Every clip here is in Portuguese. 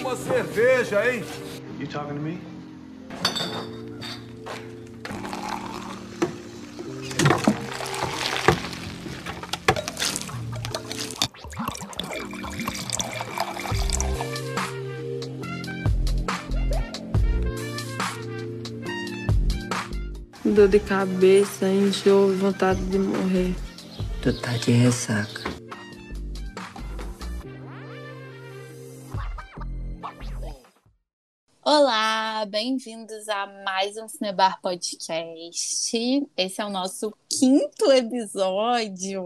Uma cerveja, hein? You talking to me? Dor de cabeça, enjoo, vontade de morrer. Tu tá de ressaca. Bem-vindos a mais um Cinebar Podcast. Esse é o nosso quinto episódio.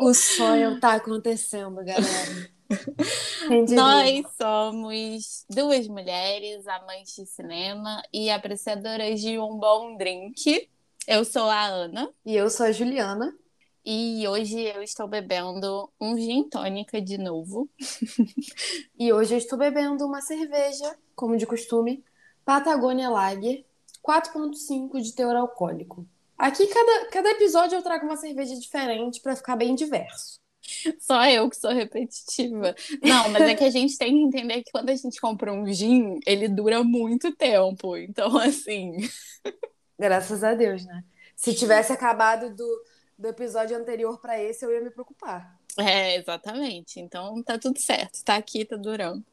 O sonho tá acontecendo, galera. Nós somos duas mulheres amantes de cinema e apreciadoras de um bom drink. Eu sou a Ana E eu sou a Juliana. e hoje eu estou bebendo um gin tônica de novo. E hoje eu estou bebendo uma cerveja, como de costume, Patagônia Lager, 4,5 de teor alcoólico. Aqui, cada, cada episódio eu trago uma cerveja diferente para ficar bem diverso. Só eu que sou repetitiva. Não, mas é que a gente tem que entender que quando a gente compra um gin, ele dura muito tempo. Então, assim, Graças a Deus, né? Se tivesse acabado do, do episódio anterior para esse, eu ia me preocupar. É, exatamente. Então tá tudo certo, tá aqui, tá durando.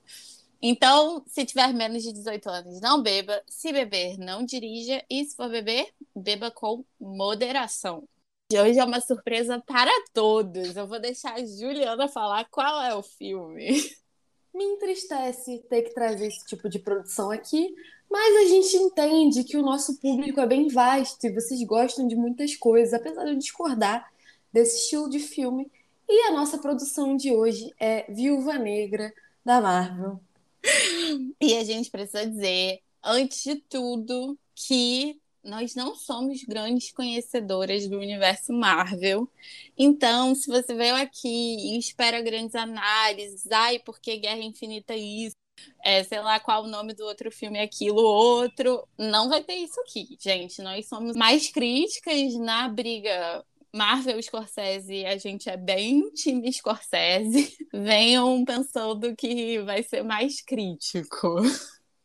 Então, se tiver menos de 18 anos, não beba. Se beber, não dirija. E se for beber, beba com moderação. E hoje é uma surpresa para todos. Eu vou deixar a Juliana falar qual é o filme. Me entristece ter que trazer esse tipo de produção aqui, mas a gente entende que o nosso público é bem vasto e vocês gostam de muitas coisas, apesar de eu discordar desse estilo de filme. E a nossa produção de hoje é Viúva Negra, da Marvel. E a gente precisa dizer, antes de tudo, que nós não somos grandes conhecedoras do universo Marvel. Então, se você veio aqui e espera grandes análises, ai, porque Guerra Infinita é isso, é, sei lá qual o nome do outro filme é aquilo, outro, não vai ter isso aqui, gente. Nós somos mais críticas na briga Marvel Scorsese, a gente é bem time Scorsese. Venham pensando que vai ser mais crítico.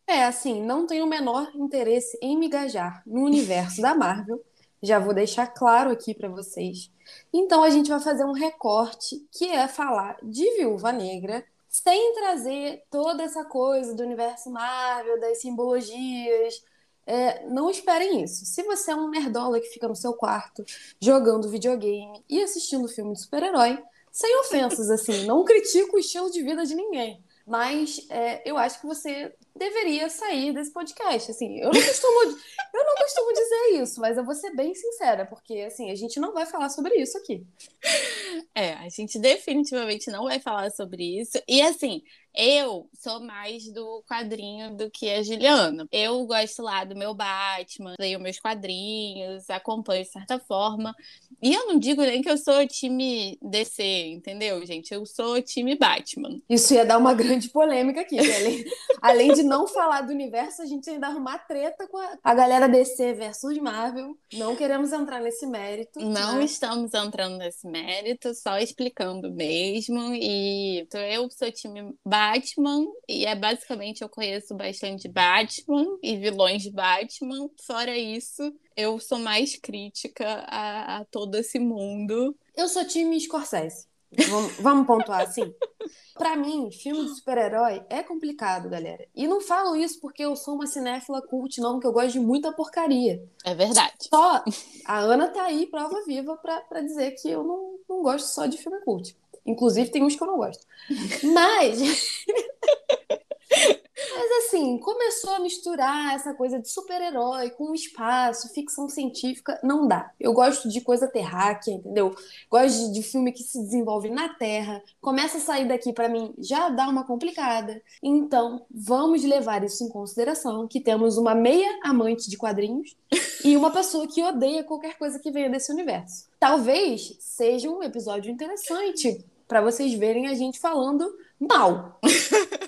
É, assim, não tenho o menor interesse em me engajar no universo da Marvel. Já vou deixar claro aqui para vocês. Então a gente vai fazer um recorte que é falar de Viúva Negra, sem trazer toda essa coisa do universo Marvel, das simbologias. É, não esperem isso. Se você é um nerdola que fica no seu quarto jogando videogame e assistindo filme de super-herói, sem ofensas, assim, não critico o estilo de vida de ninguém. Mas é, eu acho que você deveria sair desse podcast. Assim, eu não costumo, eu não costumo dizer isso, mas eu vou ser bem sincera, porque assim, a gente não vai falar sobre isso aqui. É, a gente definitivamente não vai falar sobre isso. E assim, eu sou mais do quadrinho do que a Juliana. Eu gosto lá do meu Batman, leio meus quadrinhos, acompanho de certa forma. E eu não digo nem que eu sou time DC, entendeu, gente? Eu sou time Batman. Isso ia dar uma grande polêmica aqui. Além, além de não falar do universo, a gente ainda arrumar treta com a, a galera DC versus Marvel. Não queremos entrar nesse mérito. Não né? estamos entrando nesse mérito, só explicando mesmo. E então, eu sou time Batman, e é basicamente eu conheço bastante Batman e vilões de Batman. Fora isso, eu sou mais crítica a, a todo esse mundo. Eu sou time Scorsese. Vamos, vamos pontuar assim? Pra mim, filme de super-herói é complicado, galera. E não falo isso porque eu sou uma cinéfila cult, não, que eu gosto de muita porcaria. É verdade. Só a Ana tá aí, prova viva, pra, pra dizer que eu não, não gosto só de filme cult. Inclusive, tem uns que eu não gosto. Mas. Mas assim, começou a misturar essa coisa de super-herói com espaço, ficção científica, não dá. Eu gosto de coisa terráquea, entendeu? Gosto de, de filme que se desenvolve na Terra. Começa a sair daqui pra mim, já dá uma complicada. Então, vamos levar isso em consideração, que temos uma meia amante de quadrinhos e uma pessoa que odeia qualquer coisa que venha desse universo. Talvez seja um episódio interessante pra vocês verem a gente falando mal.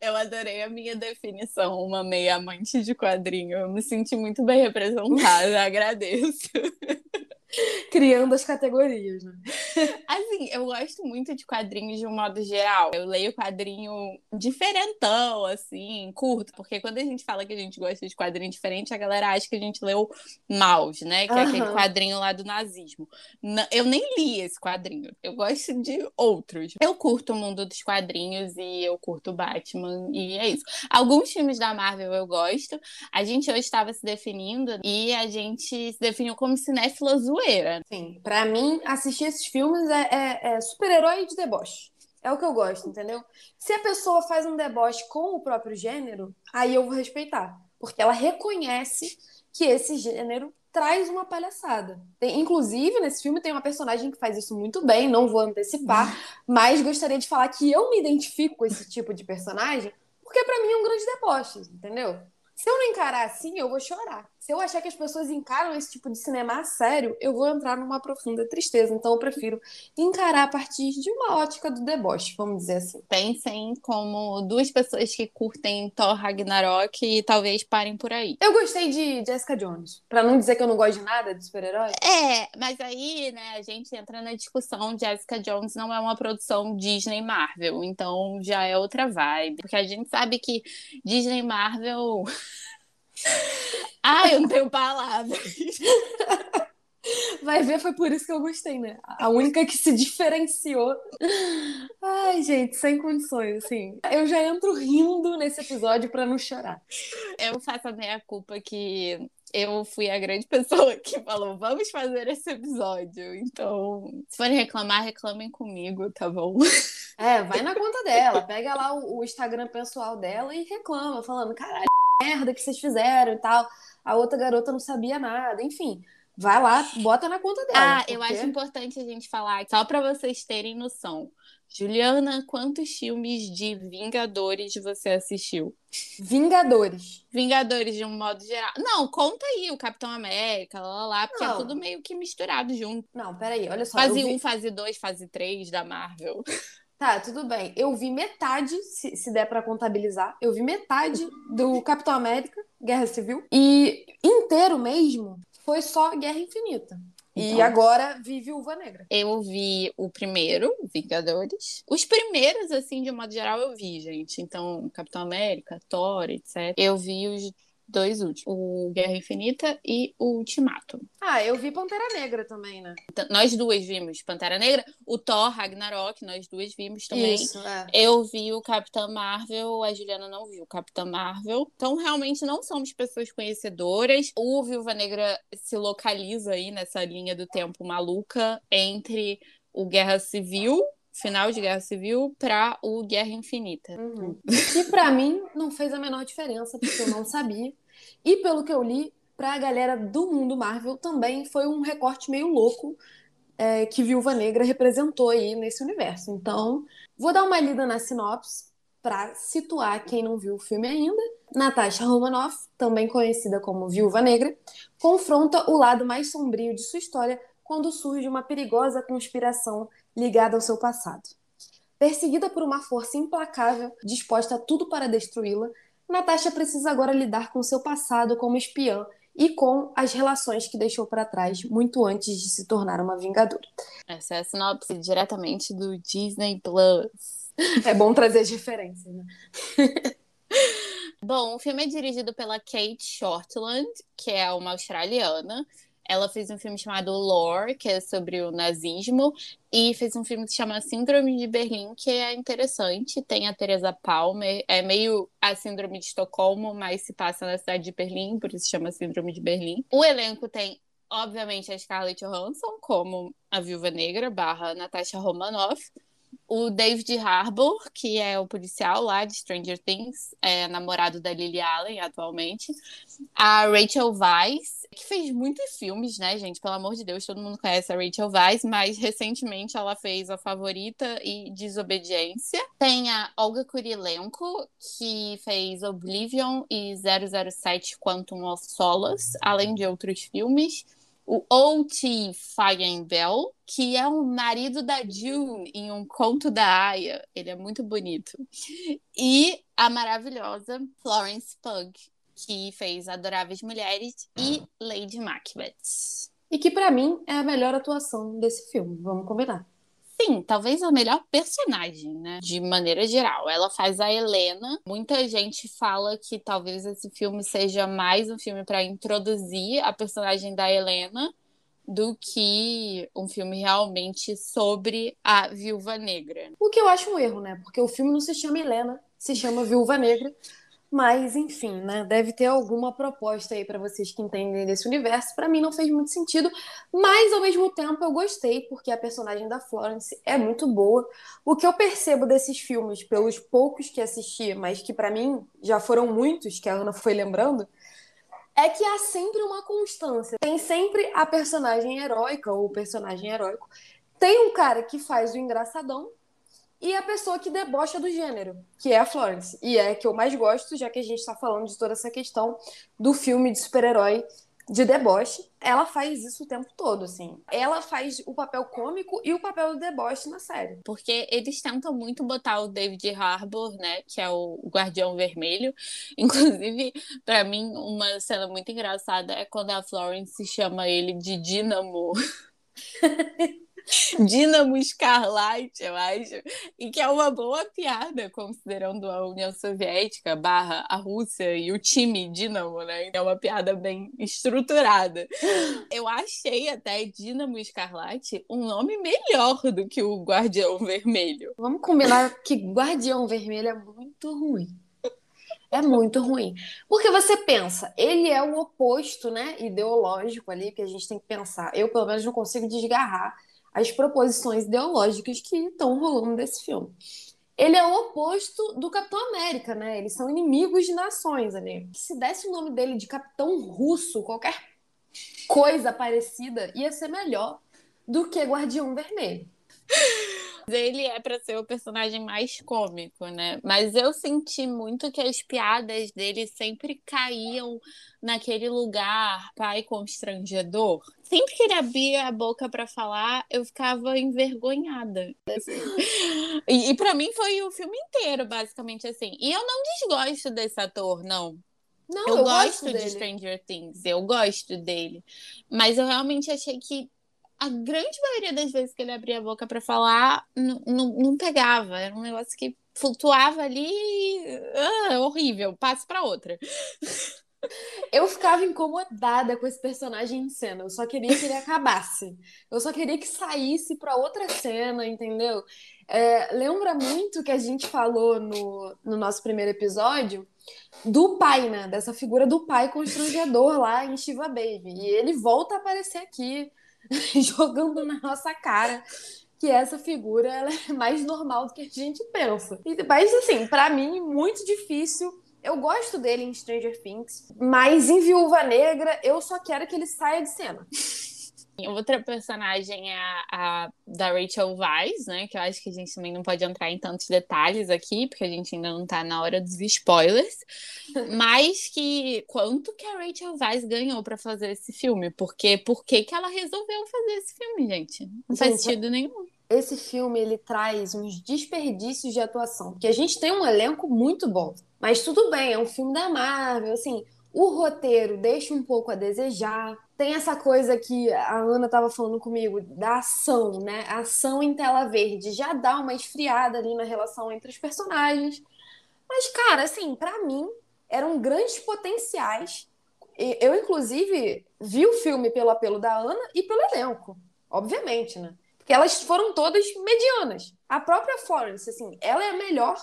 Eu adorei a minha definição, uma meia amante de quadrinho. Eu me senti muito bem representada, agradeço. Criando as categorias, né? Assim, eu gosto muito de quadrinhos de um modo geral. Eu leio quadrinho diferentão, assim, curto, porque quando a gente fala que a gente gosta de quadrinho diferente, a galera acha que a gente leu Maus, né? Que é aquele quadrinho lá do nazismo. Eu nem li esse quadrinho. Eu gosto de outros. Eu curto o mundo dos quadrinhos e eu curto Batman, e é isso. Alguns filmes da Marvel eu gosto. A gente hoje estava se definindo e a gente se definiu como cinéfila zoeira. Sim, pra mim, assistir esses filmes é, é, é super-herói de deboche. É o que eu gosto, entendeu? Se a pessoa faz um deboche com o próprio gênero, aí eu vou respeitar. Porque ela reconhece que esse gênero traz uma palhaçada. Tem, inclusive, nesse filme tem uma personagem que faz isso muito bem, não vou antecipar, mas gostaria de falar que eu me identifico com esse tipo de personagem, porque para mim é um grande deboche, entendeu? Se eu não encarar assim, eu vou chorar. Se eu achar que as pessoas encaram esse tipo de cinema a sério, eu vou entrar numa profunda tristeza. Então eu prefiro encarar a partir de uma ótica do deboche, vamos dizer assim. Pensem como duas pessoas que curtem Thor Ragnarok e talvez parem por aí. Eu gostei de Jessica Jones. Pra não dizer que eu não gosto de nada de super-herói. É, mas aí, né, a gente entra na discussão. Jessica Jones não é uma produção Disney Marvel. Então já é outra vibe. Porque a gente sabe que Disney Marvel. Ai, eu não tenho palavras. Vai ver, foi por isso que eu gostei, né? A única que se diferenciou. Ai, gente, sem condições, assim. Eu já entro rindo nesse episódio para não chorar. Eu faço a minha culpa que eu fui a grande pessoa que falou: vamos fazer esse episódio. Então, se forem reclamar, reclamem comigo, tá bom? É, vai na conta dela, pega lá o, o Instagram pessoal dela e reclama, falando: caralho merda que vocês fizeram e tal. A outra garota não sabia nada, enfim. Vai lá, bota na conta dela. Ah, porque... eu acho importante a gente falar, só para vocês terem noção. Juliana, quantos filmes de Vingadores você assistiu? Vingadores. Vingadores, de um modo geral. Não, conta aí o Capitão América, lá, lá, lá porque é não. é tudo meio que misturado junto. Não, peraí, olha só. Fase 1, vi... fase 2, fase 3 da Marvel. Tá, tudo bem. Eu vi metade, se, se der para contabilizar, eu vi metade do Capitão América, Guerra Civil, e inteiro mesmo foi só Guerra Infinita. Então, e agora vi Viúva Negra. Eu vi o primeiro, Vingadores. Os primeiros, assim, de modo geral, eu vi, gente. Então, Capitão América, Thor, etc. Eu vi os dois últimos. O Guerra Infinita e o Ultimato. Ah, eu vi Pantera Negra também, né? Então, nós duas vimos Pantera Negra. O Thor, Ragnarok, nós duas vimos também. Isso, é. Eu vi o Capitão Marvel, a Juliana não viu o Capitão Marvel. Então, realmente, não somos pessoas conhecedoras. O Viúva Negra se localiza aí nessa linha do tempo maluca entre o Guerra Civil final de Guerra Civil para o Guerra Infinita. Uhum. Que para mim não fez a menor diferença, porque eu não sabia. E pelo que eu li, para a galera do mundo Marvel também foi um recorte meio louco é, que Viúva Negra representou aí nesse universo. Então, vou dar uma lida na sinopse para situar quem não viu o filme ainda. Natasha Romanoff, também conhecida como Viúva Negra, confronta o lado mais sombrio de sua história quando surge uma perigosa conspiração ligada ao seu passado. Perseguida por uma força implacável, disposta a tudo para destruí-la, Natasha precisa agora lidar com seu passado como espiã e com as relações que deixou para trás muito antes de se tornar uma vingadora. Essa é a sinopse diretamente do Disney Plus. É bom trazer as referências, né? Bom, o filme é dirigido pela Kate Shortland, que é uma australiana, ela fez um filme chamado Lore, que é sobre o nazismo, e fez um filme que se chama Síndrome de Berlim, que é interessante. Tem a Teresa Palmer, é meio a Síndrome de Estocolmo, mas se passa na cidade de Berlim, por isso se chama Síndrome de Berlim. O elenco tem obviamente a Scarlett Johansson como a Viúva Negra barra Natasha Romanoff, o David Harbour, que é o policial lá de Stranger Things, é namorado da Lily Allen atualmente. A Rachel Weisz, que fez muitos filmes, né, gente? Pelo amor de Deus, todo mundo conhece a Rachel Weisz, mas recentemente ela fez A Favorita e Desobediência. Tem a Olga Kurilenko, que fez Oblivion e 007 Quantum of Solace, além de outros filmes o O.T. Feigenbell, que é o marido da June em um conto da Aya. Ele é muito bonito. E a maravilhosa Florence Pugh, que fez Adoráveis Mulheres e Lady Macbeth. E que para mim é a melhor atuação desse filme, vamos combinar. Sim, talvez a melhor personagem, né? De maneira geral. Ela faz a Helena. Muita gente fala que talvez esse filme seja mais um filme para introduzir a personagem da Helena do que um filme realmente sobre a Viúva Negra. O que eu acho um erro, né? Porque o filme não se chama Helena, se chama Viúva Negra. Mas, enfim, né? Deve ter alguma proposta aí para vocês que entendem desse universo. Para mim não fez muito sentido, mas ao mesmo tempo eu gostei, porque a personagem da Florence é muito boa. O que eu percebo desses filmes, pelos poucos que assisti, mas que para mim já foram muitos, que a Ana foi lembrando, é que há sempre uma constância. Tem sempre a personagem heróica ou o personagem heróico. Tem um cara que faz o engraçadão e a pessoa que debocha do gênero, que é a Florence. E é a que eu mais gosto, já que a gente está falando de toda essa questão do filme de super-herói de deboche. Ela faz isso o tempo todo, assim. Ela faz o papel cômico e o papel do deboche na série. Porque eles tentam muito botar o David Harbour, né, que é o Guardião Vermelho. Inclusive, para mim, uma cena muito engraçada é quando a Florence chama ele de Dínamo. Dínamo Scarlatti, eu acho, e que é uma boa piada, considerando a União Soviética barra a Rússia e o time Dínamo, né? É uma piada bem estruturada. Eu achei até Dínamo Scarlatti um nome melhor do que o Guardião Vermelho. Vamos combinar que Guardião Vermelho é muito ruim. É muito ruim. Porque você pensa, ele é o oposto, né, ideológico ali que a gente tem que pensar. Eu, pelo menos, não consigo desgarrar as proposições ideológicas que estão rolando desse filme. Ele é o oposto do Capitão América, né? Eles são inimigos de nações ali. Se desse o nome dele de Capitão Russo, qualquer coisa parecida, ia ser melhor do que Guardião Vermelho. Ele é para ser o personagem mais cômico, né? Mas eu senti muito que as piadas dele sempre caíam naquele lugar pai constrangedor. Sempre que ele abria a boca para falar, eu ficava envergonhada. Assim. E, e para mim foi o filme inteiro, basicamente assim. E eu não desgosto desse ator, não. Não, eu, eu gosto, gosto de Stranger Things, eu gosto dele. Mas eu realmente achei que a grande maioria das vezes que ele abria a boca para falar, não pegava. Era um negócio que flutuava ali. Ah, horrível, passe para outra. Eu ficava incomodada com esse personagem em cena. Eu só queria que ele acabasse. Eu só queria que saísse para outra cena, entendeu? É, lembra muito que a gente falou no, no nosso primeiro episódio do pai, né? Dessa figura do pai constrangedor lá em Shiva Baby. E ele volta a aparecer aqui jogando na nossa cara que essa figura ela é mais normal do que a gente pensa. Mas, assim, para mim, muito difícil. Eu gosto dele em Stranger Things, mas em Viúva Negra eu só quero que ele saia de cena. Outra personagem é a, a, da Rachel Weisz, né? Que eu acho que a gente também não pode entrar em tantos detalhes aqui, porque a gente ainda não tá na hora dos spoilers. Mas que quanto que a Rachel Weisz ganhou para fazer esse filme? Porque por que, que ela resolveu fazer esse filme, gente? Não faz sentido nenhum. Esse filme ele traz uns desperdícios de atuação, porque a gente tem um elenco muito bom. Mas tudo bem, é um filme da Marvel, assim, o roteiro deixa um pouco a desejar. Tem essa coisa que a Ana estava falando comigo da ação, né? A ação em tela verde já dá uma esfriada ali na relação entre os personagens. Mas, cara, assim, para mim, eram grandes potenciais. Eu, inclusive, vi o filme pelo apelo da Ana e pelo elenco, obviamente, né? Porque elas foram todas medianas. A própria Florence, assim, ela é a melhor,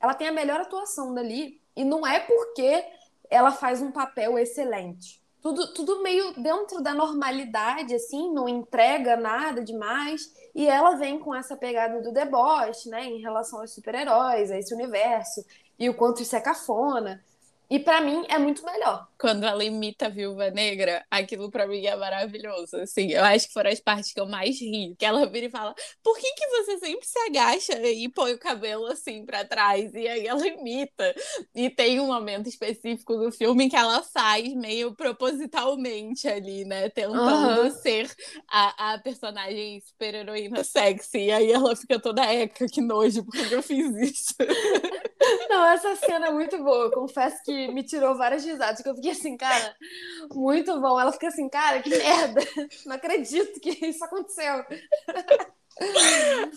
ela tem a melhor atuação dali, e não é porque ela faz um papel excelente. Tudo, tudo meio dentro da normalidade, assim, não entrega nada demais. E ela vem com essa pegada do deboche, né, em relação aos super-heróis, a esse universo, e o quanto isso é cafona. E para mim é muito melhor. Quando ela imita a Viúva Negra, aquilo para mim é maravilhoso. Assim, eu acho que foram as partes que eu mais ri. Que ela vira e fala: Por que, que você sempre se agacha e põe o cabelo assim para trás? E aí ela imita. E tem um momento específico do filme que ela faz meio propositalmente ali, né? Tentando uhum. ser a, a personagem super heroína sexy. E aí ela fica toda eca, que nojo, porque eu fiz isso. Não, essa cena é muito boa. Eu confesso que me tirou várias risadas, que eu fiquei assim, cara, muito bom. Ela fica assim, cara, que merda. Não acredito que isso aconteceu.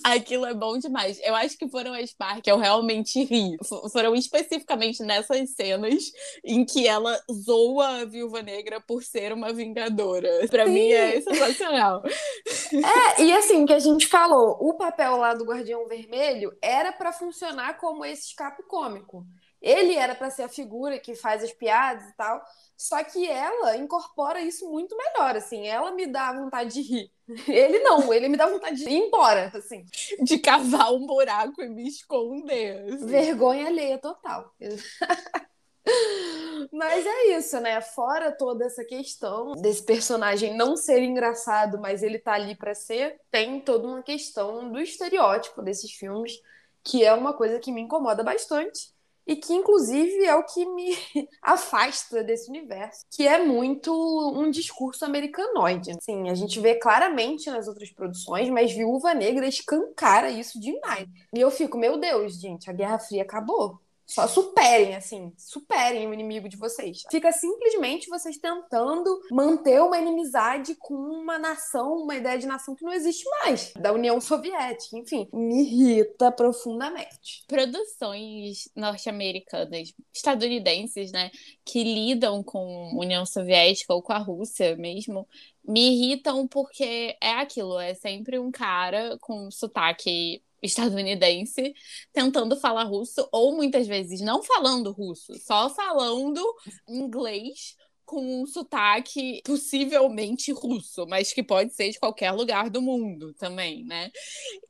Aquilo é bom demais. Eu acho que foram as partes que eu realmente ri. Foram especificamente nessas cenas em que ela zoa a Viúva Negra por ser uma vingadora. Pra Sim. mim é sensacional. É, e assim, que a gente falou, o papel lá do Guardião Vermelho era para funcionar como esse escape cômico. Ele era para ser a figura que faz as piadas e tal. Só que ela incorpora isso muito melhor, assim. Ela me dá vontade de rir. Ele não, ele me dá vontade de ir embora, assim. De cavar um buraco e me esconder. Assim. Vergonha alheia total. Mas é isso, né? Fora toda essa questão desse personagem não ser engraçado, mas ele tá ali para ser, tem toda uma questão do estereótipo desses filmes, que é uma coisa que me incomoda bastante e que inclusive é o que me afasta desse universo, que é muito um discurso americanoide. Sim, a gente vê claramente nas outras produções, mas Viúva Negra escancara isso demais. E eu fico, meu Deus, gente, a Guerra Fria acabou. Só superem, assim, superem o inimigo de vocês. Fica simplesmente vocês tentando manter uma inimizade com uma nação, uma ideia de nação que não existe mais, da União Soviética. Enfim, me irrita profundamente. Produções norte-americanas, estadunidenses, né, que lidam com a União Soviética ou com a Rússia mesmo, me irritam porque é aquilo, é sempre um cara com sotaque estadunidense tentando falar russo, ou muitas vezes não falando russo, só falando inglês com um sotaque possivelmente russo, mas que pode ser de qualquer lugar do mundo também, né?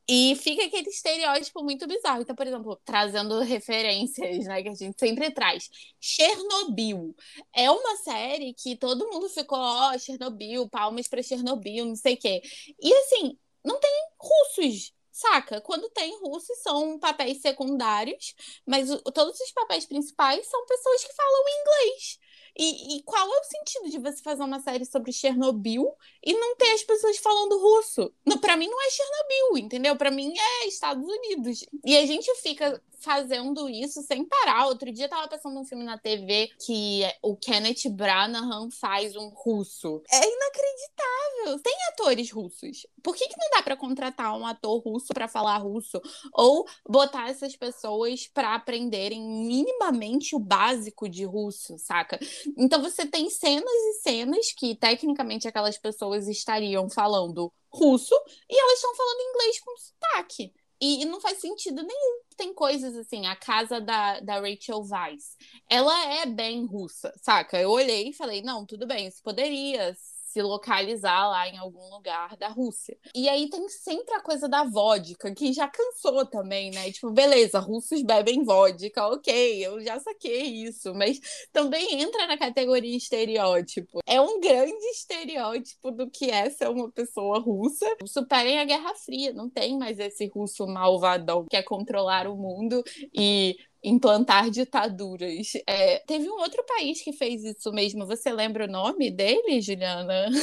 E fica aquele estereótipo muito bizarro. Então, por exemplo, trazendo referências, né, que a gente sempre traz. Chernobyl é uma série que todo mundo ficou, ó, oh, Chernobyl, palmas para Chernobyl, não sei o quê. E assim, não tem russos Saca? Quando tem russos, são papéis secundários, mas o, todos os papéis principais são pessoas que falam inglês. E, e, qual é o sentido de você fazer uma série sobre Chernobyl e não ter as pessoas falando russo? Para mim não é Chernobyl, entendeu? Para mim é Estados Unidos. E a gente fica fazendo isso sem parar. Outro dia eu tava passando um filme na TV que o Kenneth Branagh faz um russo. É inacreditável. Tem atores russos. Por que, que não dá para contratar um ator russo para falar russo? Ou botar essas pessoas para aprenderem minimamente o básico de russo, saca? Então você tem cenas e cenas que tecnicamente aquelas pessoas estariam falando russo e elas estão falando inglês com sotaque. E, não faz sentido nenhum. Tem coisas assim, a casa da, da Rachel Weisz, ela é bem russa, saca? Eu olhei e falei, não, tudo bem, isso poderia se localizar lá em algum lugar da Rússia. E aí tem sempre a coisa da vodka, que já cansou também, né? Tipo, beleza, russos bebem vodka, ok, eu já saquei isso, mas também entra na categoria estereótipo. É um grande estereótipo do que é ser uma pessoa russa. Superem a Guerra Fria, não tem mais esse russo malvadão que quer controlar o mundo e implantar ditaduras. É, teve um outro país que fez isso mesmo. Você lembra o nome dele, Juliana?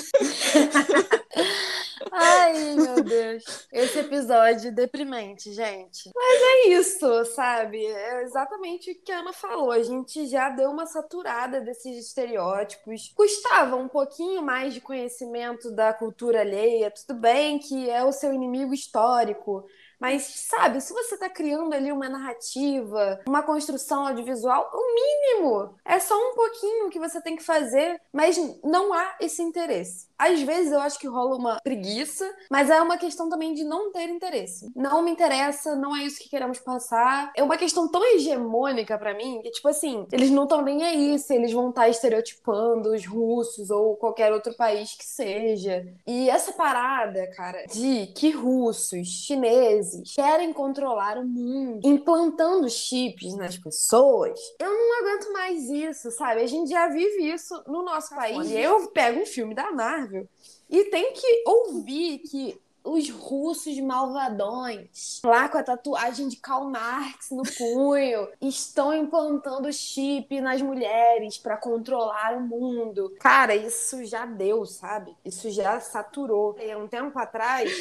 Ai, meu Deus. Esse episódio deprimente, gente. Mas é isso, sabe? É exatamente o que a Ana falou. A gente já deu uma saturada desses estereótipos. Custava um pouquinho mais de conhecimento da cultura alheia. Tudo bem que é o seu inimigo histórico mas, sabe, se você está criando ali uma narrativa, uma construção audiovisual, o mínimo é só um pouquinho que você tem que fazer, mas não há esse interesse. Às vezes eu acho que rola uma preguiça, mas é uma questão também de não ter interesse. Não me interessa, não é isso que queremos passar. É uma questão tão hegemônica para mim que, tipo assim, eles não estão nem aí se eles vão estar tá estereotipando os russos ou qualquer outro país que seja. E essa parada, cara, de que russos, chineses querem controlar o mundo, implantando chips nas pessoas, eu não aguento mais isso, sabe? A gente já vive isso no nosso tá país. Eu pego um filme da Marvel e tem que ouvir que os russos malvadões, lá com a tatuagem de Karl Marx no punho, estão implantando chip nas mulheres para controlar o mundo. Cara, isso já deu, sabe? Isso já saturou. E um tempo atrás,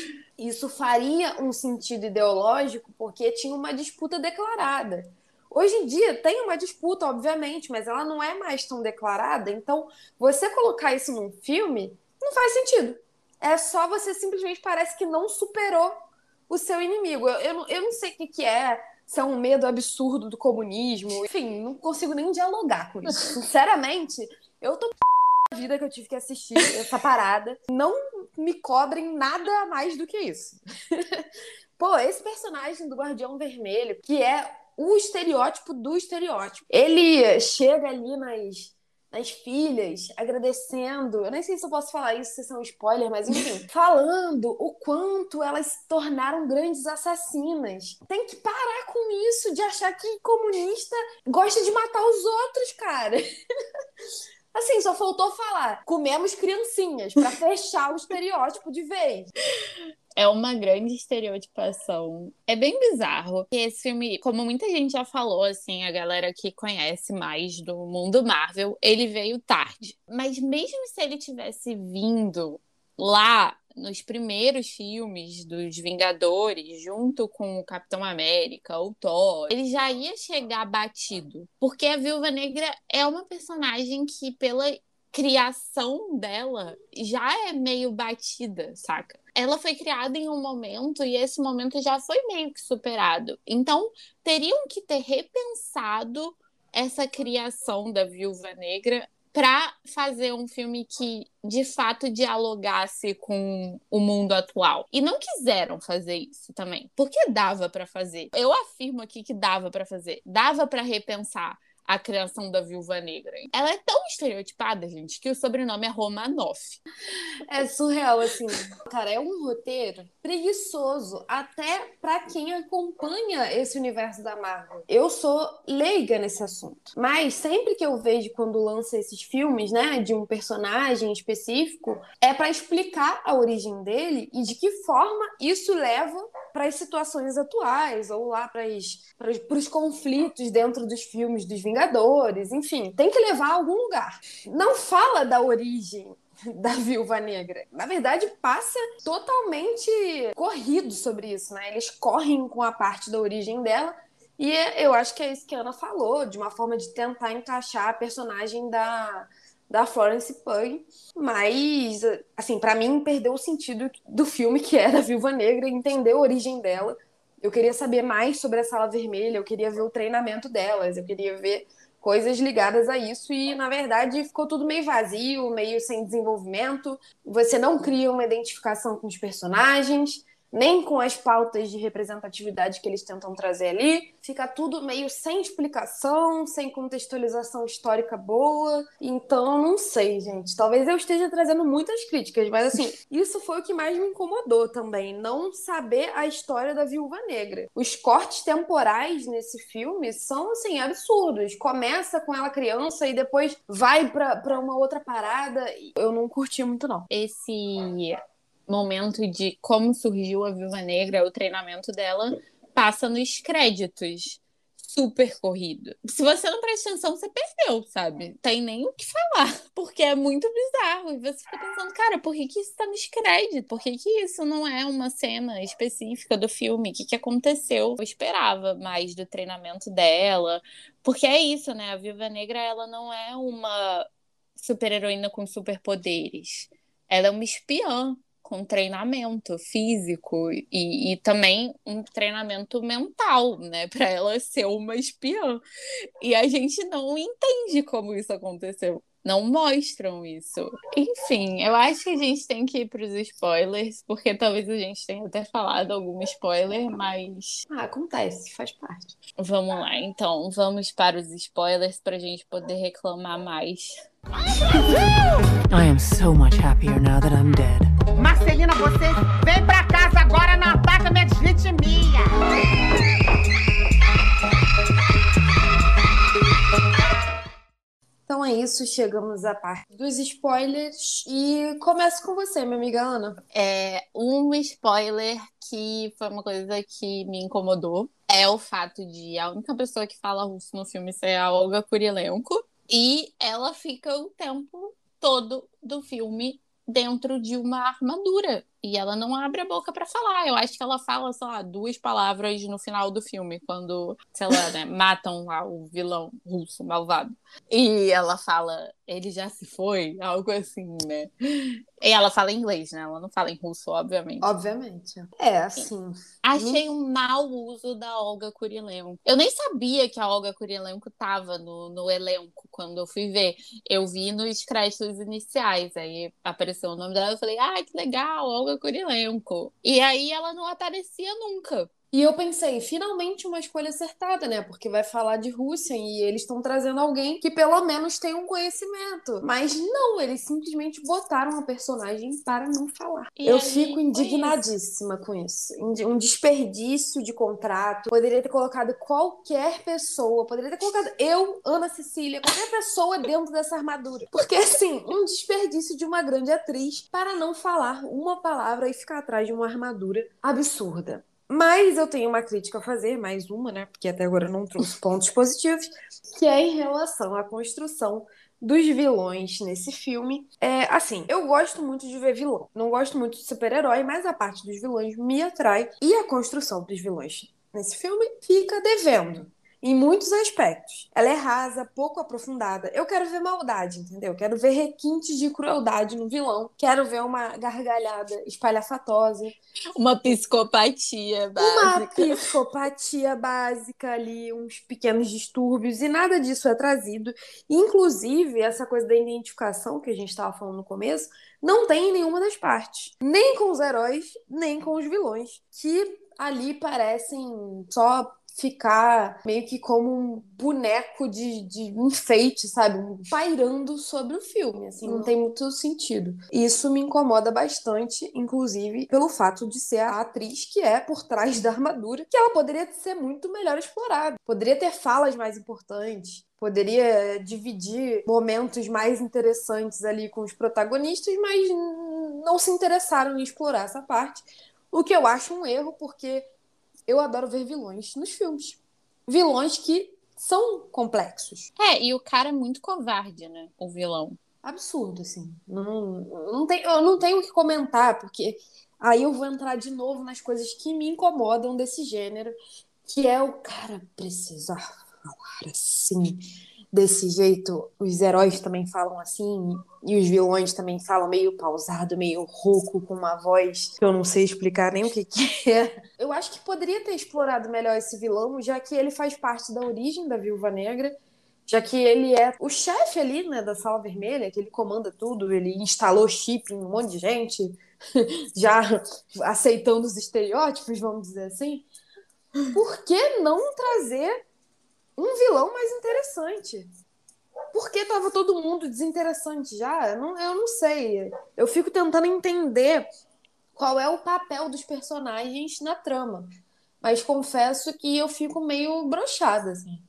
isso faria um sentido ideológico porque tinha uma disputa declarada. Hoje em dia tem uma disputa, obviamente, mas ela não é mais tão declarada. Então, você colocar isso num filme não faz sentido. É só você simplesmente parece que não superou o seu inimigo. Eu, eu, eu não sei o que, que é se é um medo absurdo do comunismo. Enfim, não consigo nem dialogar com isso. Sinceramente, eu tô vida que eu tive que assistir essa parada. Não me cobrem nada mais do que isso. Pô, esse personagem do Guardião Vermelho, que é o estereótipo do estereótipo. Ele chega ali nas nas filhas, agradecendo. Eu nem sei se eu posso falar isso, se são um spoiler, mas enfim, falando o quanto elas se tornaram grandes assassinas. Tem que parar com isso de achar que comunista gosta de matar os outros, cara. Assim, só faltou falar: comemos criancinhas para fechar o estereótipo de vez. É uma grande estereotipação. É bem bizarro. Esse filme, como muita gente já falou, assim, a galera que conhece mais do mundo Marvel, ele veio tarde. Mas mesmo se ele tivesse vindo lá nos primeiros filmes dos Vingadores, junto com o Capitão América, o Thor, ele já ia chegar batido. Porque a Viúva Negra é uma personagem que, pela criação dela, já é meio batida, saca? ela foi criada em um momento e esse momento já foi meio que superado. Então, teriam que ter repensado essa criação da Viúva Negra para fazer um filme que de fato dialogasse com o mundo atual. E não quiseram fazer isso também, porque dava para fazer. Eu afirmo aqui que dava para fazer, dava para repensar a criação da viúva negra. Ela é tão estereotipada, gente, que o sobrenome é Romanoff. É surreal, assim. Cara, é um roteiro preguiçoso, até para quem acompanha esse universo da Marvel. Eu sou leiga nesse assunto. Mas sempre que eu vejo quando lança esses filmes, né, de um personagem específico, é para explicar a origem dele e de que forma isso leva para as situações atuais ou lá para os conflitos dentro dos filmes dos Vingadores, enfim, tem que levar a algum lugar. Não fala da origem da Viúva Negra. Na verdade, passa totalmente corrido sobre isso, né? Eles correm com a parte da origem dela. E eu acho que é isso que a Ana falou, de uma forma de tentar encaixar a personagem da, da Florence Pugh, mas assim, para mim perdeu o sentido do filme que era a Viúva Negra, entender a origem dela. Eu queria saber mais sobre a Sala Vermelha, eu queria ver o treinamento delas, eu queria ver coisas ligadas a isso e na verdade ficou tudo meio vazio, meio sem desenvolvimento. Você não cria uma identificação com os personagens nem com as pautas de representatividade que eles tentam trazer ali. Fica tudo meio sem explicação, sem contextualização histórica boa. Então, não sei, gente. Talvez eu esteja trazendo muitas críticas, mas assim, isso foi o que mais me incomodou também. Não saber a história da viúva negra. Os cortes temporais nesse filme são, assim, absurdos. Começa com ela criança e depois vai para uma outra parada. Eu não curti muito, não. Esse momento de como surgiu a Viúva Negra, o treinamento dela, passa nos créditos. Super corrido. Se você não presta atenção, você perdeu, sabe? Tem nem o que falar, porque é muito bizarro. E você fica pensando, cara, por que, que isso tá nos créditos? Por que, que isso não é uma cena específica do filme? O que, que aconteceu? Eu esperava mais do treinamento dela, porque é isso, né? A Viúva Negra, ela não é uma super-heroína com superpoderes. Ela é uma espiã com treinamento físico e, e também um treinamento mental, né, para ela ser uma espiã. E a gente não entende como isso aconteceu. Não mostram isso. Enfim, eu acho que a gente tem que ir para os spoilers, porque talvez a gente tenha até falado algum spoiler, mas. Ah, acontece, faz parte. Vamos lá, então, vamos para os spoilers para a gente poder reclamar mais. I am so much happier now that I'm dead. Marcelina, você vem pra casa agora, não ataca minha deslitimia. Então é isso, chegamos à parte dos spoilers e começo com você, minha amiga Ana. É um spoiler que foi uma coisa que me incomodou é o fato de a única pessoa que fala russo no filme ser a Olga Kurilenko e ela fica o tempo todo do filme dentro de uma armadura. E ela não abre a boca para falar. Eu acho que ela fala, sei lá, duas palavras no final do filme, quando, sei lá, né, matam lá o vilão russo malvado. E ela fala, ele já se foi, algo assim, né? E ela fala inglês, né? Ela não fala em russo, obviamente. Obviamente. É, assim. Achei um mau uso da Olga Kurilenko. Eu nem sabia que a Olga Kurilenko tava no, no elenco quando eu fui ver. Eu vi nos créditos iniciais, aí apareceu o nome dela, eu falei, ah, que legal, Olga Kurilenko. E aí ela não aparecia nunca. E eu pensei, finalmente uma escolha acertada, né? Porque vai falar de Rússia e eles estão trazendo alguém que pelo menos tem um conhecimento. Mas não, eles simplesmente botaram a personagem para não falar. E eu fico indignadíssima com isso. Um desperdício de contrato. Poderia ter colocado qualquer pessoa, poderia ter colocado eu, Ana Cecília, qualquer pessoa dentro dessa armadura. Porque assim, um desperdício de uma grande atriz para não falar uma palavra e ficar atrás de uma armadura absurda. Mas eu tenho uma crítica a fazer, mais uma, né? Porque até agora eu não trouxe pontos positivos, que é em relação à construção dos vilões nesse filme. É, assim, eu gosto muito de ver vilão. Não gosto muito de super-herói, mas a parte dos vilões me atrai. E a construção dos vilões nesse filme fica devendo. Em muitos aspectos. Ela é rasa, pouco aprofundada. Eu quero ver maldade, entendeu? Quero ver requintes de crueldade no vilão. Quero ver uma gargalhada espalhafatosa. Uma psicopatia Uma básica. psicopatia básica ali, uns pequenos distúrbios, e nada disso é trazido. Inclusive, essa coisa da identificação que a gente estava falando no começo, não tem em nenhuma das partes. Nem com os heróis, nem com os vilões, que ali parecem só ficar meio que como um boneco de, de enfeite, sabe? Pairando sobre o filme, assim, não tem muito sentido. Isso me incomoda bastante, inclusive pelo fato de ser a atriz que é por trás da armadura, que ela poderia ser muito melhor explorada. Poderia ter falas mais importantes, poderia dividir momentos mais interessantes ali com os protagonistas, mas não se interessaram em explorar essa parte. O que eu acho um erro, porque eu adoro ver vilões nos filmes. Vilões que são complexos. É, e o cara é muito covarde, né? O vilão. Absurdo, assim. Não, não tem, eu não tenho o que comentar, porque aí eu vou entrar de novo nas coisas que me incomodam desse gênero, que é o cara precisar falar assim, desse jeito. Os heróis também falam assim, e os vilões também falam meio pausado, meio rouco, com uma voz que eu não sei explicar nem o que, que é. Eu acho que poderia ter explorado melhor esse vilão, já que ele faz parte da origem da Viúva Negra, já que ele é o chefe ali, né, da Sala Vermelha, que ele comanda tudo, ele instalou chip em um monte de gente, já aceitando os estereótipos, vamos dizer assim. Por que não trazer um vilão mais interessante? Por que tava todo mundo desinteressante já? Eu não, eu não sei. Eu fico tentando entender qual é o papel dos personagens na trama. Mas confesso que eu fico meio broxada, assim.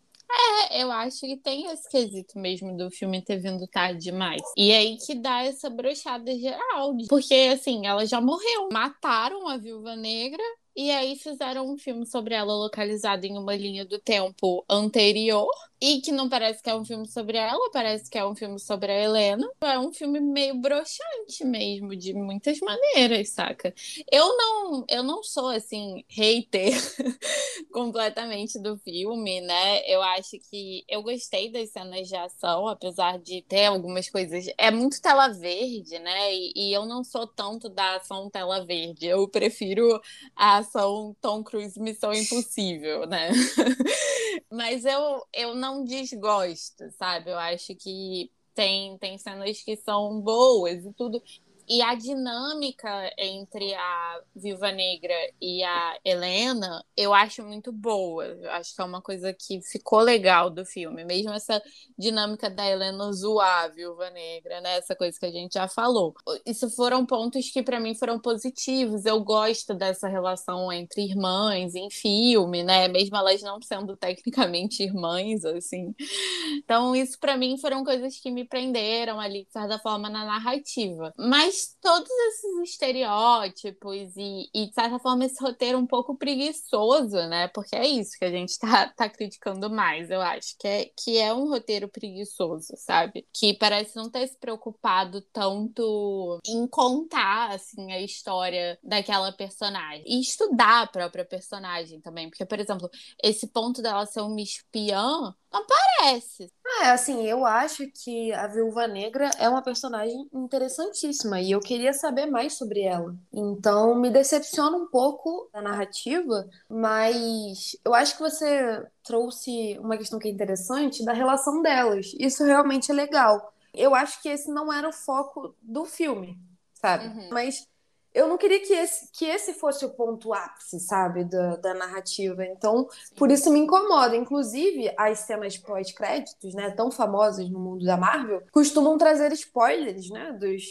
É, eu acho que tem esse quesito mesmo do filme ter vindo tarde demais. E aí que dá essa brochada geral. Porque, assim, ela já morreu. Mataram a Viúva Negra. E aí fizeram um filme sobre ela localizado em uma linha do tempo anterior. E que não parece que é um filme sobre ela, parece que é um filme sobre a Helena. É um filme meio broxante mesmo, de muitas maneiras, saca? Eu não, eu não sou, assim, hater completamente do filme, né? Eu acho que eu gostei das cenas de ação, apesar de ter algumas coisas. É muito tela verde, né? E, e eu não sou tanto da ação tela verde. Eu prefiro a ação Tom Cruise Missão Impossível, né? Mas eu, eu não desgosto, sabe? Eu acho que tem, tem cenas que são boas e tudo. E a dinâmica entre a Viúva Negra e a Helena, eu acho muito boa. Eu acho que é uma coisa que ficou legal do filme. Mesmo essa dinâmica da Helena zoar a Viúva Negra, né? Essa coisa que a gente já falou. Isso foram pontos que para mim foram positivos. Eu gosto dessa relação entre irmãs em filme, né? Mesmo elas não sendo tecnicamente irmãs, assim. Então, isso para mim foram coisas que me prenderam ali, de certa forma, na narrativa. Mas todos esses estereótipos e, e de certa forma, esse roteiro um pouco preguiçoso, né? Porque é isso que a gente tá, tá criticando mais, eu acho, que é, que é um roteiro preguiçoso, sabe? Que parece não ter se preocupado tanto em contar, assim, a história daquela personagem. E estudar a própria personagem também. Porque, por exemplo, esse ponto dela ser uma espiã não parece. Ah, assim, eu acho que a Viúva Negra é uma personagem interessantíssima e eu queria saber mais sobre ela. Então, me decepciona um pouco a narrativa, mas eu acho que você trouxe uma questão que é interessante da relação delas. Isso realmente é legal. Eu acho que esse não era o foco do filme, sabe? Uhum. Mas eu não queria que esse, que esse fosse o ponto ápice, sabe, da, da narrativa. Então, por isso me incomoda. Inclusive, as cenas pós-créditos, né, tão famosas no mundo da Marvel, costumam trazer spoilers, né, dos,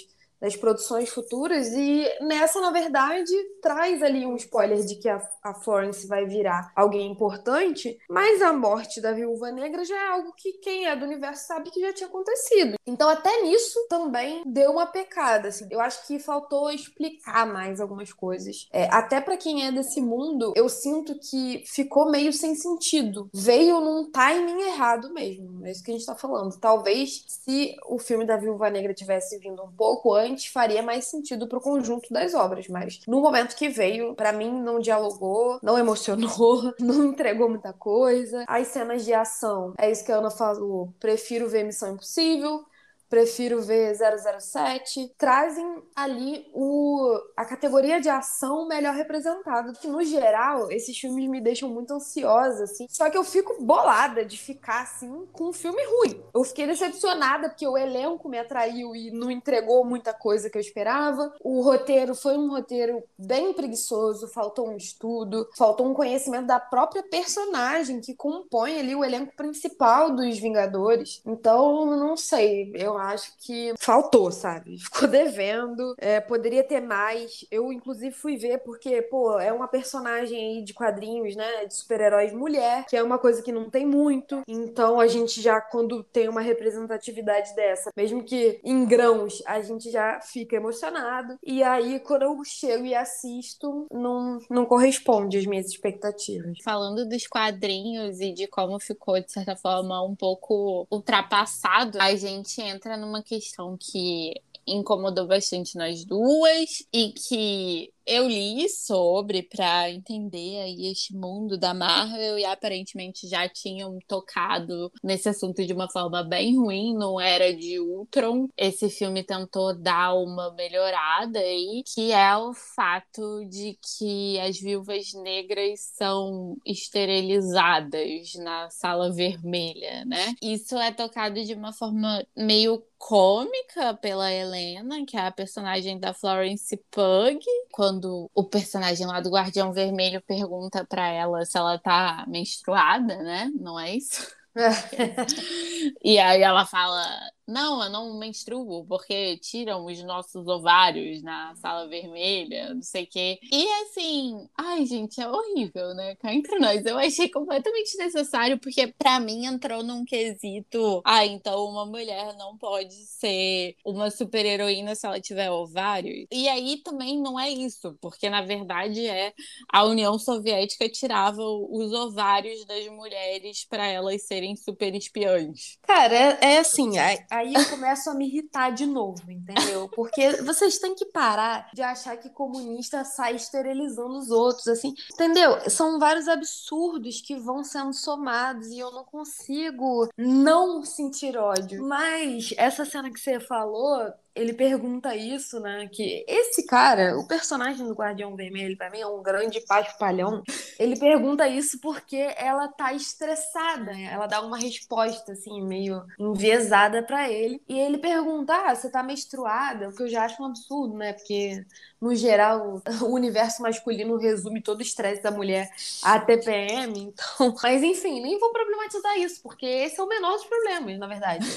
das produções futuras. E nessa, na verdade, traz ali um spoiler de que a, a Florence vai virar alguém importante, mas a morte da Viúva Negra já é algo que quem é do universo sabe que já tinha acontecido. Então, até nisso também deu uma pecada. Assim. Eu acho que faltou explicar mais algumas coisas. É, até para quem é desse mundo, eu sinto que ficou meio sem sentido. Veio num timing errado mesmo. É isso que a gente tá falando. Talvez se o filme da Viúva Negra tivesse vindo um pouco antes faria mais sentido pro conjunto das obras, mas no momento que veio, para mim não dialogou, não emocionou, não entregou muita coisa. As cenas de ação, é isso que a Ana falou, prefiro ver Missão Impossível, prefiro ver 007, trazem ali o, a categoria de ação melhor representada. Que no geral, esses filmes me deixam muito ansiosa, assim. Só que eu fico bolada de ficar assim com um filme ruim. Eu fiquei decepcionada porque o elenco me atraiu e não entregou muita coisa que eu esperava. O roteiro foi um roteiro bem preguiçoso, faltou um estudo, faltou um conhecimento da própria personagem que compõe ali o elenco principal dos Vingadores. Então, não sei, eu acho que faltou, sabe? Ficou devendo, é, poderia ter mais. Eu, inclusive, fui ver porque, pô, é uma personagem aí de quadrinhos, né? De super-heróis mulher, que é uma coisa que não tem muito. Então, a gente já, quando tem uma representatividade dessa, mesmo que em grãos, a gente já fica emocionado. E aí, quando eu chego e assisto, não, não corresponde às minhas expectativas. Falando dos quadrinhos e de como ficou, de certa forma, um pouco ultrapassado, a gente entra entra numa questão que incomodou bastante nós duas e que eu li sobre para entender aí este mundo da Marvel e aparentemente já tinham tocado nesse assunto de uma forma bem ruim no Era de Ultron. Esse filme tentou dar uma melhorada aí, que é o fato de que as viúvas negras são esterilizadas na sala vermelha, né? Isso é tocado de uma forma meio cômica pela Helena, que é a personagem da Florence Pug, quando quando o personagem lá do Guardião Vermelho pergunta para ela se ela tá menstruada, né? Não é isso? e aí ela fala: Não, eu não menstruo, porque tiram os nossos ovários na sala vermelha, não sei o quê. E assim, ai, gente, é horrível, né? Cá entre nós. Eu achei completamente necessário, porque para mim entrou num quesito. Ah, então uma mulher não pode ser uma super-heroína se ela tiver ovários. E aí também não é isso, porque na verdade é a União Soviética tirava os ovários das mulheres para elas serem super espiãs. Cara, é, é assim, aí eu começo a me irritar de novo, entendeu? Porque vocês têm que parar de achar que comunista sai esterilizando os outros, assim, entendeu? São vários absurdos que vão sendo somados e eu não consigo não sentir ódio. Mas essa cena que você falou ele pergunta isso, né? Que esse cara, o personagem do Guardião Vermelho, para mim, é um grande paspalhão. Ele pergunta isso porque ela tá estressada. Né? Ela dá uma resposta, assim, meio enviesada para ele. E ele pergunta: Ah, você tá menstruada? O que eu já acho um absurdo, né? Porque, no geral, o universo masculino resume todo o estresse da mulher à TPM. Então. Mas, enfim, nem vou problematizar isso, porque esse é o menor dos problemas, na verdade.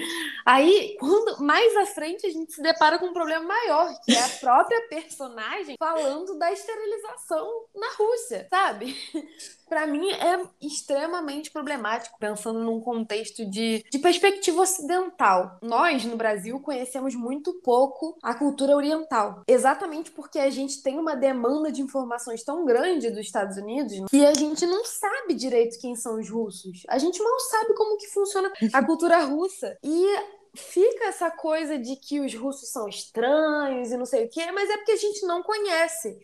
Aí, quando mais à frente, a gente se depara com um problema maior, que é a própria personagem falando da esterilização na Rússia, sabe? Para mim é extremamente problemático, pensando num contexto de, de perspectiva ocidental. Nós, no Brasil, conhecemos muito pouco a cultura oriental, exatamente porque a gente tem uma demanda de informações tão grande dos Estados Unidos que a gente não sabe direito quem são os russos. A gente mal sabe como que funciona a cultura russa. E fica essa coisa de que os russos são estranhos e não sei o quê, mas é porque a gente não conhece.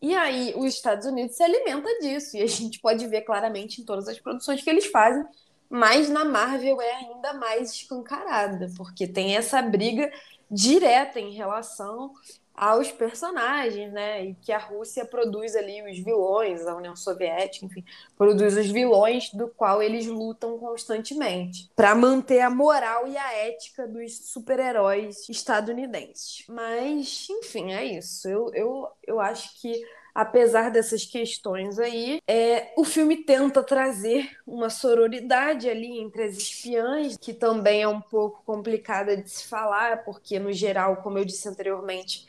E aí, os Estados Unidos se alimenta disso, e a gente pode ver claramente em todas as produções que eles fazem, mas na Marvel é ainda mais escancarada, porque tem essa briga direta em relação aos personagens, né? E que a Rússia produz ali os vilões, a União Soviética, enfim, produz os vilões do qual eles lutam constantemente para manter a moral e a ética dos super-heróis estadunidenses. Mas, enfim, é isso. Eu, eu, eu acho que apesar dessas questões aí, é, o filme tenta trazer uma sororidade ali entre as espiãs, que também é um pouco complicada de se falar, porque, no geral, como eu disse anteriormente,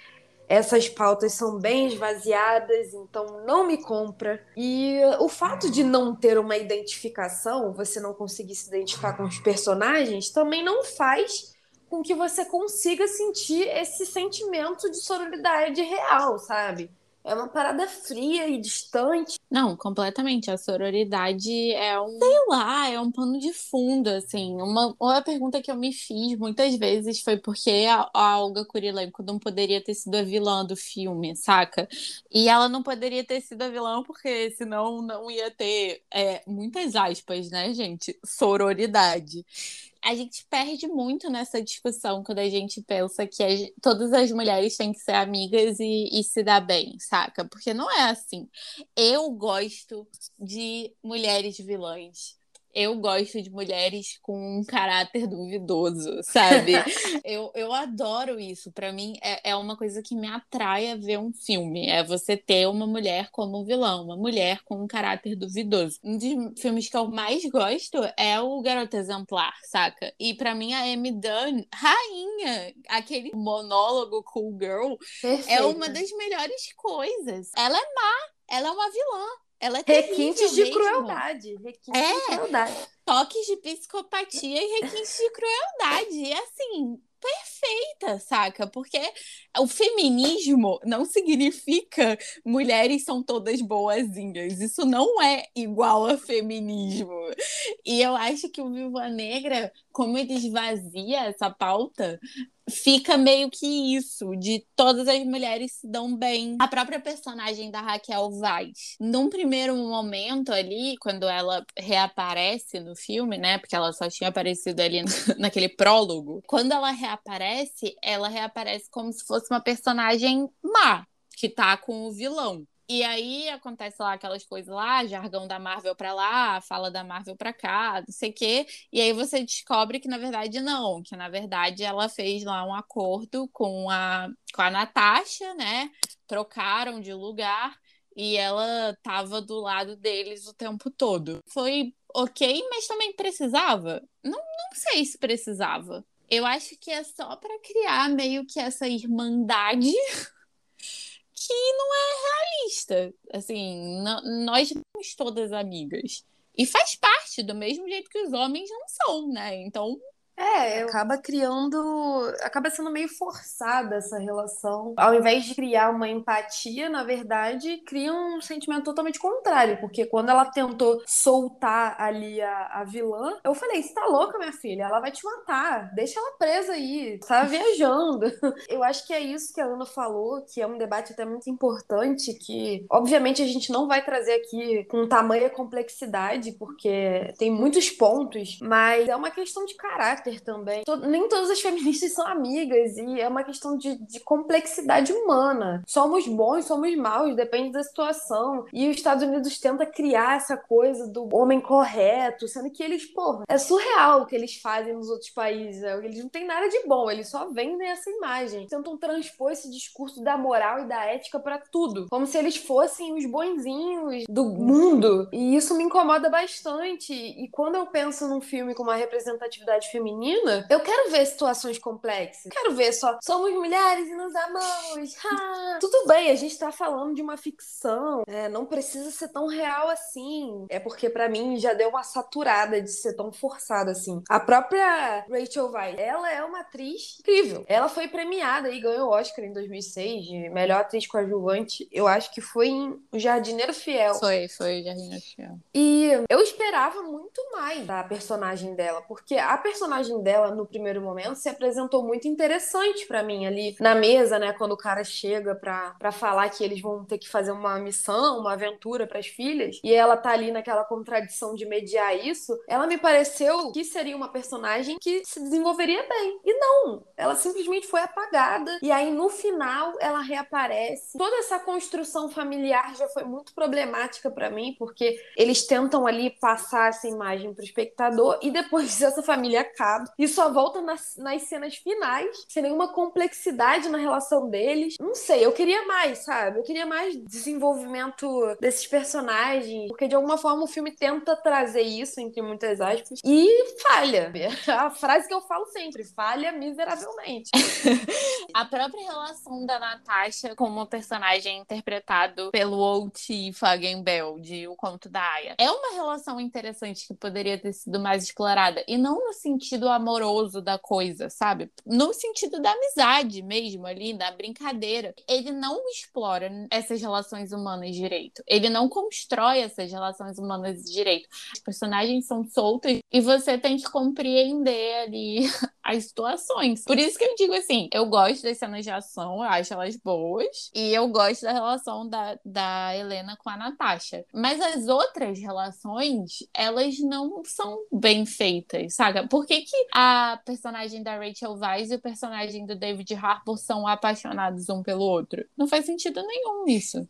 essas pautas são bem esvaziadas, então não me compra. E o fato de não ter uma identificação, você não conseguir se identificar com os personagens, também não faz com que você consiga sentir esse sentimento de sororidade real, sabe? É uma parada fria e distante. Não, completamente. A sororidade é um, sei lá, é um pano de fundo, assim. Uma, uma pergunta que eu me fiz muitas vezes foi porque a, a Olga Kurilenko não poderia ter sido a vilã do filme, saca? E ela não poderia ter sido a vilã porque senão não ia ter, é, muitas aspas, né, gente? Sororidade a gente perde muito nessa discussão quando a gente pensa que todas as mulheres têm que ser amigas e, e, se dar bem, saca? Porque não é assim. Eu gosto de mulheres vilãs eu gosto de mulheres com um caráter duvidoso, sabe? eu, eu adoro isso. Para mim, é, é uma coisa que me atrai a ver um filme. É você ter uma mulher como vilão, uma mulher com um caráter duvidoso. Um dos filmes que eu mais gosto é o Garota Exemplar, saca? E para mim, a Amy Dunn, rainha, aquele monólogo Cool Girl, Perfeita. é uma das melhores coisas. Ela é má, ela é uma vilã. Ela é requintes de mesmo. crueldade. Requintes é, de crueldade. Toques de psicopatia e requintes de crueldade. E assim, perfeita, saca? Porque o feminismo não significa mulheres são todas boazinhas. Isso não é igual a feminismo. E eu acho que o Viva Negra, como ele esvazia essa pauta, fica meio que isso, de todas as mulheres se dão bem. A própria personagem da Raquel Vaz, num primeiro momento ali, quando ela reaparece no filme, né? Porque ela só tinha aparecido ali naquele prólogo. Quando ela reaparece, ela reaparece como se fosse uma personagem má, que tá com o vilão. E aí acontece lá aquelas coisas lá, jargão da Marvel pra lá, fala da Marvel pra cá, não sei o quê. E aí você descobre que na verdade não, que na verdade ela fez lá um acordo com a, com a Natasha, né? Trocaram de lugar e ela tava do lado deles o tempo todo. Foi ok, mas também precisava? Não, não sei se precisava. Eu acho que é só para criar meio que essa irmandade que não é realista. Assim, nós somos todas amigas. E faz parte, do mesmo jeito que os homens não são, né? Então, é, acaba criando. Acaba sendo meio forçada essa relação. Ao invés de criar uma empatia, na verdade, cria um sentimento totalmente contrário. Porque quando ela tentou soltar ali a, a vilã, eu falei: você tá louca, minha filha? Ela vai te matar. Deixa ela presa aí. Tá viajando. Eu acho que é isso que a Ana falou, que é um debate até muito importante, que obviamente a gente não vai trazer aqui com tamanha complexidade, porque tem muitos pontos, mas é uma questão de caráter caráter também. nem todas as feministas são amigas e é uma questão de, de complexidade humana. Somos bons, somos maus, depende da situação. E os Estados Unidos tenta criar essa coisa do homem correto, sendo que eles, porra, é surreal o que eles fazem nos outros países. É, eles não têm nada de bom, eles só vendem essa imagem. Tentam transpor esse discurso da moral e da ética para tudo, como se eles fossem os bonzinhos do mundo. E isso me incomoda bastante. E quando eu penso num filme com uma representatividade feminina, feminina, eu quero ver situações complexas. Quero ver só somos mulheres e nos amamos. Ha! Tudo bem, a gente tá falando de uma ficção. É, não precisa ser tão real assim. É porque para mim já deu uma saturada de ser tão forçada assim. A própria Rachel Weisz, ela é uma atriz incrível. Ela foi premiada e ganhou o Oscar em 2006 de melhor atriz coadjuvante. Eu acho que foi em O Jardineiro Fiel. Foi, foi o Jardineiro Fiel. E eu esperava muito mais da personagem dela, porque a personagem dela no primeiro momento se apresentou muito interessante para mim ali na mesa, né, quando o cara chega pra falar que eles vão ter que fazer uma missão, uma aventura para as filhas, e ela tá ali naquela contradição de mediar isso. Ela me pareceu que seria uma personagem que se desenvolveria bem. E não, ela simplesmente foi apagada. E aí no final ela reaparece. Toda essa construção familiar já foi muito problemática para mim, porque eles tentam ali passar essa imagem pro espectador e depois essa família acaba e só volta nas, nas cenas finais, sem nenhuma complexidade na relação deles. Não sei, eu queria mais, sabe? Eu queria mais desenvolvimento desses personagens, porque de alguma forma o filme tenta trazer isso, entre muitas aspas, e falha. A frase que eu falo sempre, falha miseravelmente. a própria relação da Natasha com uma personagem interpretado pelo Outi Fagenbel, de O Conto da Aya. É uma relação interessante que poderia ter sido mais explorada, e não no sentido amoroso da coisa, sabe? No sentido da amizade mesmo, ali, da brincadeira. Ele não explora essas relações humanas direito. Ele não constrói essas relações humanas direito. Os personagens são soltos e você tem que compreender ali as situações. Por isso que eu digo assim, eu gosto das cenas de ação, eu acho elas boas, e eu gosto da relação da, da Helena com a Natasha. Mas as outras relações, elas não são bem feitas, sabe? Por que, que a personagem da Rachel Weisz e o personagem do David Harbour são apaixonados um pelo outro? Não faz sentido nenhum isso.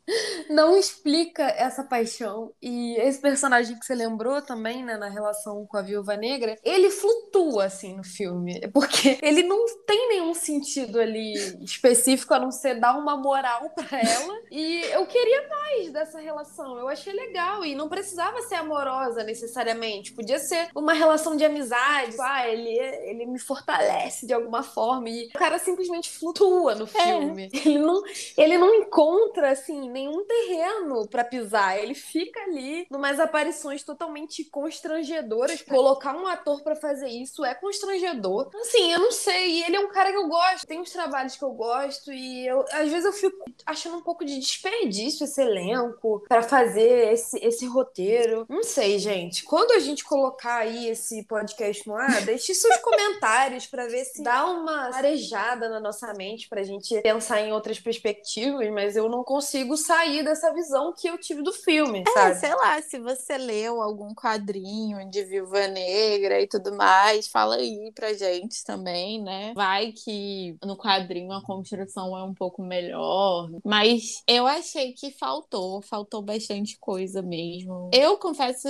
Não explica essa paixão. E esse personagem que você lembrou também, né, na relação com a Viúva Negra, ele flutua, assim, no filme. Porque ele não tem nenhum sentido ali específico a não ser dar uma moral para ela. E eu queria mais dessa relação. Eu achei legal. E não precisava ser amorosa necessariamente. Podia ser uma relação de amizade. Ah, ele, ele me fortalece de alguma forma. E o cara simplesmente flutua no é. filme. É. Ele, não, ele não encontra, assim, nenhum terreno para pisar. Ele fica ali numas aparições totalmente constrangedoras. Colocar um ator para fazer isso é constrangedor. Assim, eu não sei. E ele é um cara que eu gosto. Tem uns trabalhos que eu gosto. E eu, às vezes eu fico achando um pouco de desperdício esse elenco para fazer esse, esse roteiro. Não sei, gente. Quando a gente colocar aí esse podcast no ar, deixe seus comentários para ver se dá uma arejada na nossa mente pra gente pensar em outras perspectivas, mas eu não consigo sair dessa visão que eu tive do filme, é, sabe? sei lá, se você leu algum quadrinho de Viúva Negra e tudo mais, fala aí pra gente também, né? Vai que no quadrinho a construção é um pouco melhor, mas eu achei que faltou, faltou bastante coisa mesmo. Eu confesso,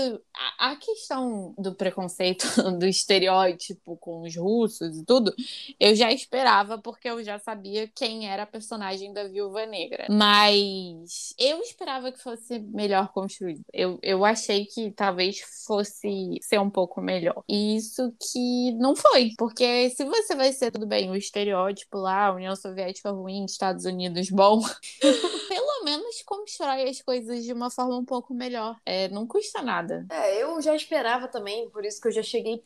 a, a questão do preconceito, do estereótipo com os russos e tudo, eu já esperava porque eu já sabia quem era a personagem da Viúva Negra. Mas eu esperava que fosse melhor construído. Eu, eu achei que talvez fosse ser um pouco melhor. E isso que não foi. Porque se você vai ser tudo bem, o estereótipo lá, União Soviética ruim, Estados Unidos bom, pelo menos constrói as coisas de uma forma um pouco melhor. É, não custa nada. É, eu já esperava também, por isso que eu já cheguei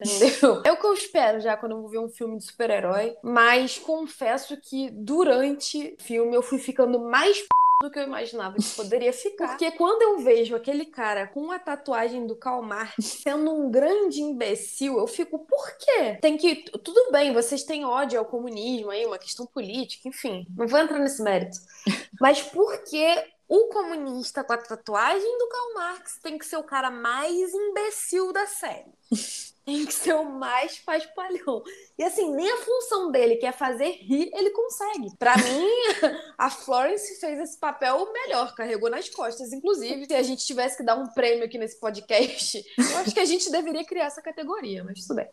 Entendeu? É o que eu espero já quando eu vou ver um filme de super-herói. Mas confesso que durante o filme eu fui ficando mais do que eu imaginava que poderia ficar. Porque quando eu vejo aquele cara com a tatuagem do Karl Marx sendo um grande imbecil, eu fico, por quê? Tem que. Tudo bem, vocês têm ódio ao comunismo aí, uma questão política, enfim. Não vou entrar nesse mérito. Mas por que o comunista com a tatuagem do Karl Marx tem que ser o cara mais imbecil da série? tem que ser o mais paspalhão. E assim, nem a função dele, que é fazer rir, ele consegue. Para mim, a Florence fez esse papel melhor, carregou nas costas. Inclusive, se a gente tivesse que dar um prêmio aqui nesse podcast, eu acho que a gente deveria criar essa categoria, mas tudo bem.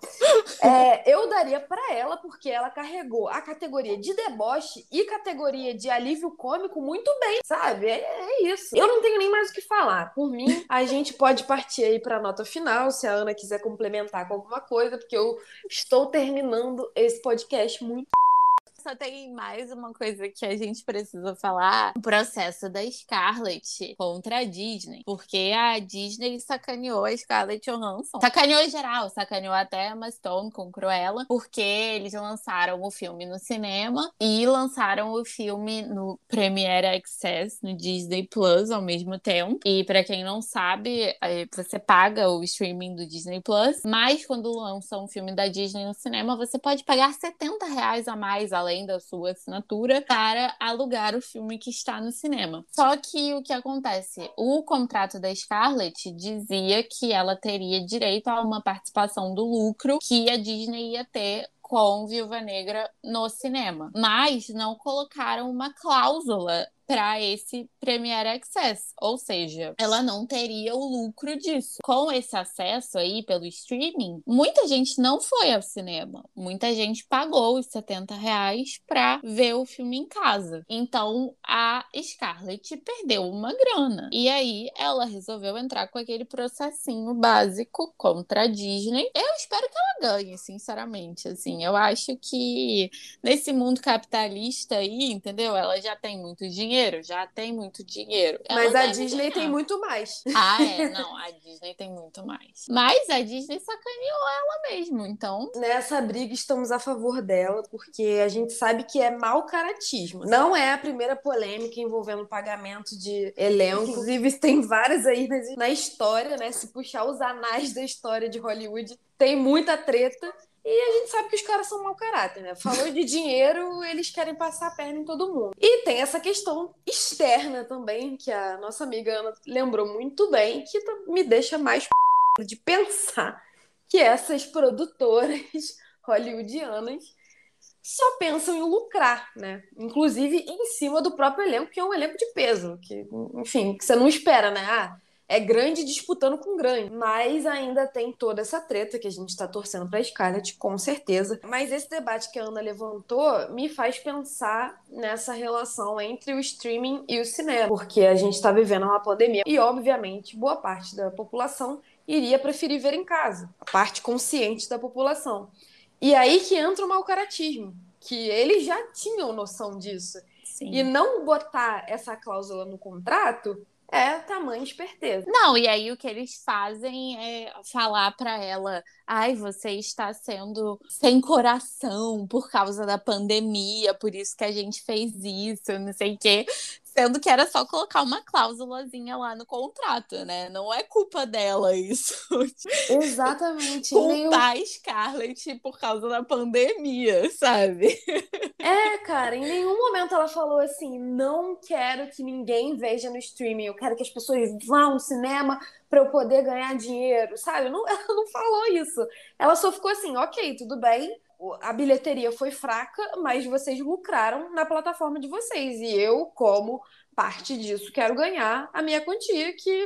É, eu daria para ela, porque ela carregou a categoria de deboche e categoria de alívio cômico muito bem, sabe? É, é isso. Eu não tenho nem mais o que falar. Por mim, a gente pode partir aí pra nota final, se a Ana quiser complementar complementar com alguma coisa, porque eu estou terminando esse podcast muito só tem mais uma coisa que a gente precisa falar: o processo da Scarlett contra a Disney. Porque a Disney sacaneou a Scarlett Johansson. Sacaneou em geral, sacaneou até a Emma Stone com Cruella, porque eles lançaram o filme no cinema e lançaram o filme no Premiere Access, no Disney Plus, ao mesmo tempo. E para quem não sabe, é, você paga o streaming do Disney Plus, mas quando lança um filme da Disney no cinema, você pode pagar 70 reais a mais, além além da sua assinatura, para alugar o filme que está no cinema. Só que o que acontece? O contrato da Scarlett dizia que ela teria direito a uma participação do lucro que a Disney ia ter com Viúva Negra no cinema. Mas não colocaram uma cláusula para esse Premiere Access, ou seja, ela não teria o lucro disso. Com esse acesso aí pelo streaming, muita gente não foi ao cinema, muita gente pagou os 70 reais para ver o filme em casa. Então a Scarlett perdeu uma grana. E aí ela resolveu entrar com aquele processinho básico contra a Disney. Eu espero que ela ganhe, sinceramente. Assim, eu acho que nesse mundo capitalista aí, entendeu? Ela já tem muito dinheiro dinheiro, já tem muito dinheiro. Ela Mas a Disney ganhar. tem muito mais. Ah, é, não, a Disney tem muito mais. Mas a Disney sacaneou ela mesmo, então. Nessa briga estamos a favor dela, porque a gente sabe que é mau caratismo. Não é a primeira polêmica envolvendo pagamento de elenco. Inclusive, tem várias aí na história, né? Se puxar os anais da história de Hollywood, tem muita treta. E a gente sabe que os caras são mau caráter, né? Falou de dinheiro, eles querem passar a perna em todo mundo. E tem essa questão externa também, que a nossa amiga Ana lembrou muito bem, que me deixa mais de pensar que essas produtoras hollywoodianas só pensam em lucrar, né? Inclusive em cima do próprio elenco, que é um elenco de peso, que, enfim, que você não espera, né? Ah, é grande disputando com grande. Mas ainda tem toda essa treta que a gente está torcendo para Scarlett, com certeza. Mas esse debate que a Ana levantou me faz pensar nessa relação entre o streaming e o cinema, porque a gente está vivendo uma pandemia e, obviamente, boa parte da população iria preferir ver em casa, a parte consciente da população. E aí que entra o mau caratismo, que eles já tinham noção disso. Sim. E não botar essa cláusula no contrato é tamanho esperteza. Não, e aí o que eles fazem é falar para ela: ai, você está sendo sem coração por causa da pandemia, por isso que a gente fez isso, não sei o quê. Sendo que era só colocar uma cláusulazinha lá no contrato, né? Não é culpa dela isso. Exatamente. Culpar nenhum... Scarlett por causa da pandemia, sabe? É, cara, em nenhum momento ela falou assim: não quero que ninguém veja no streaming, eu quero que as pessoas vão ao cinema para eu poder ganhar dinheiro, sabe? Não, ela não falou isso. Ela só ficou assim: ok, tudo bem, a bilheteria foi fraca, mas vocês lucraram na plataforma de vocês. E eu, como parte disso, quero ganhar a minha quantia que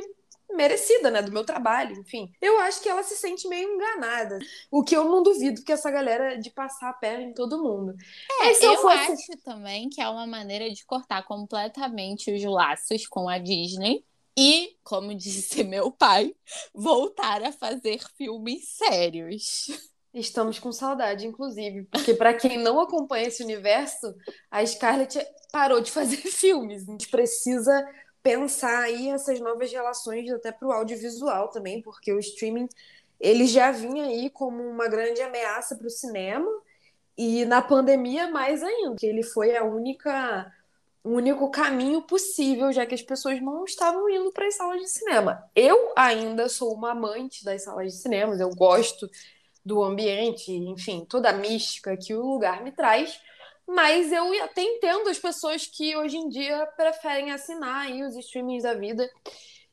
merecida, né, do meu trabalho, enfim. Eu acho que ela se sente meio enganada. O que eu não duvido que essa galera de passar a perna em todo mundo. É, eu, eu fosse... acho também que é uma maneira de cortar completamente os laços com a Disney. E, como disse meu pai, voltar a fazer filmes sérios. Estamos com saudade, inclusive, porque para quem não acompanha esse universo, a Scarlett parou de fazer filmes. A gente precisa pensar aí essas novas relações até para o audiovisual também, porque o streaming ele já vinha aí como uma grande ameaça para o cinema e na pandemia mais ainda, que ele foi a única o único caminho possível, já que as pessoas não estavam indo para as salas de cinema. Eu ainda sou uma amante das salas de cinema, eu gosto do ambiente, enfim, toda a mística que o lugar me traz. Mas eu até entendo as pessoas que hoje em dia preferem assinar aí os streamings da vida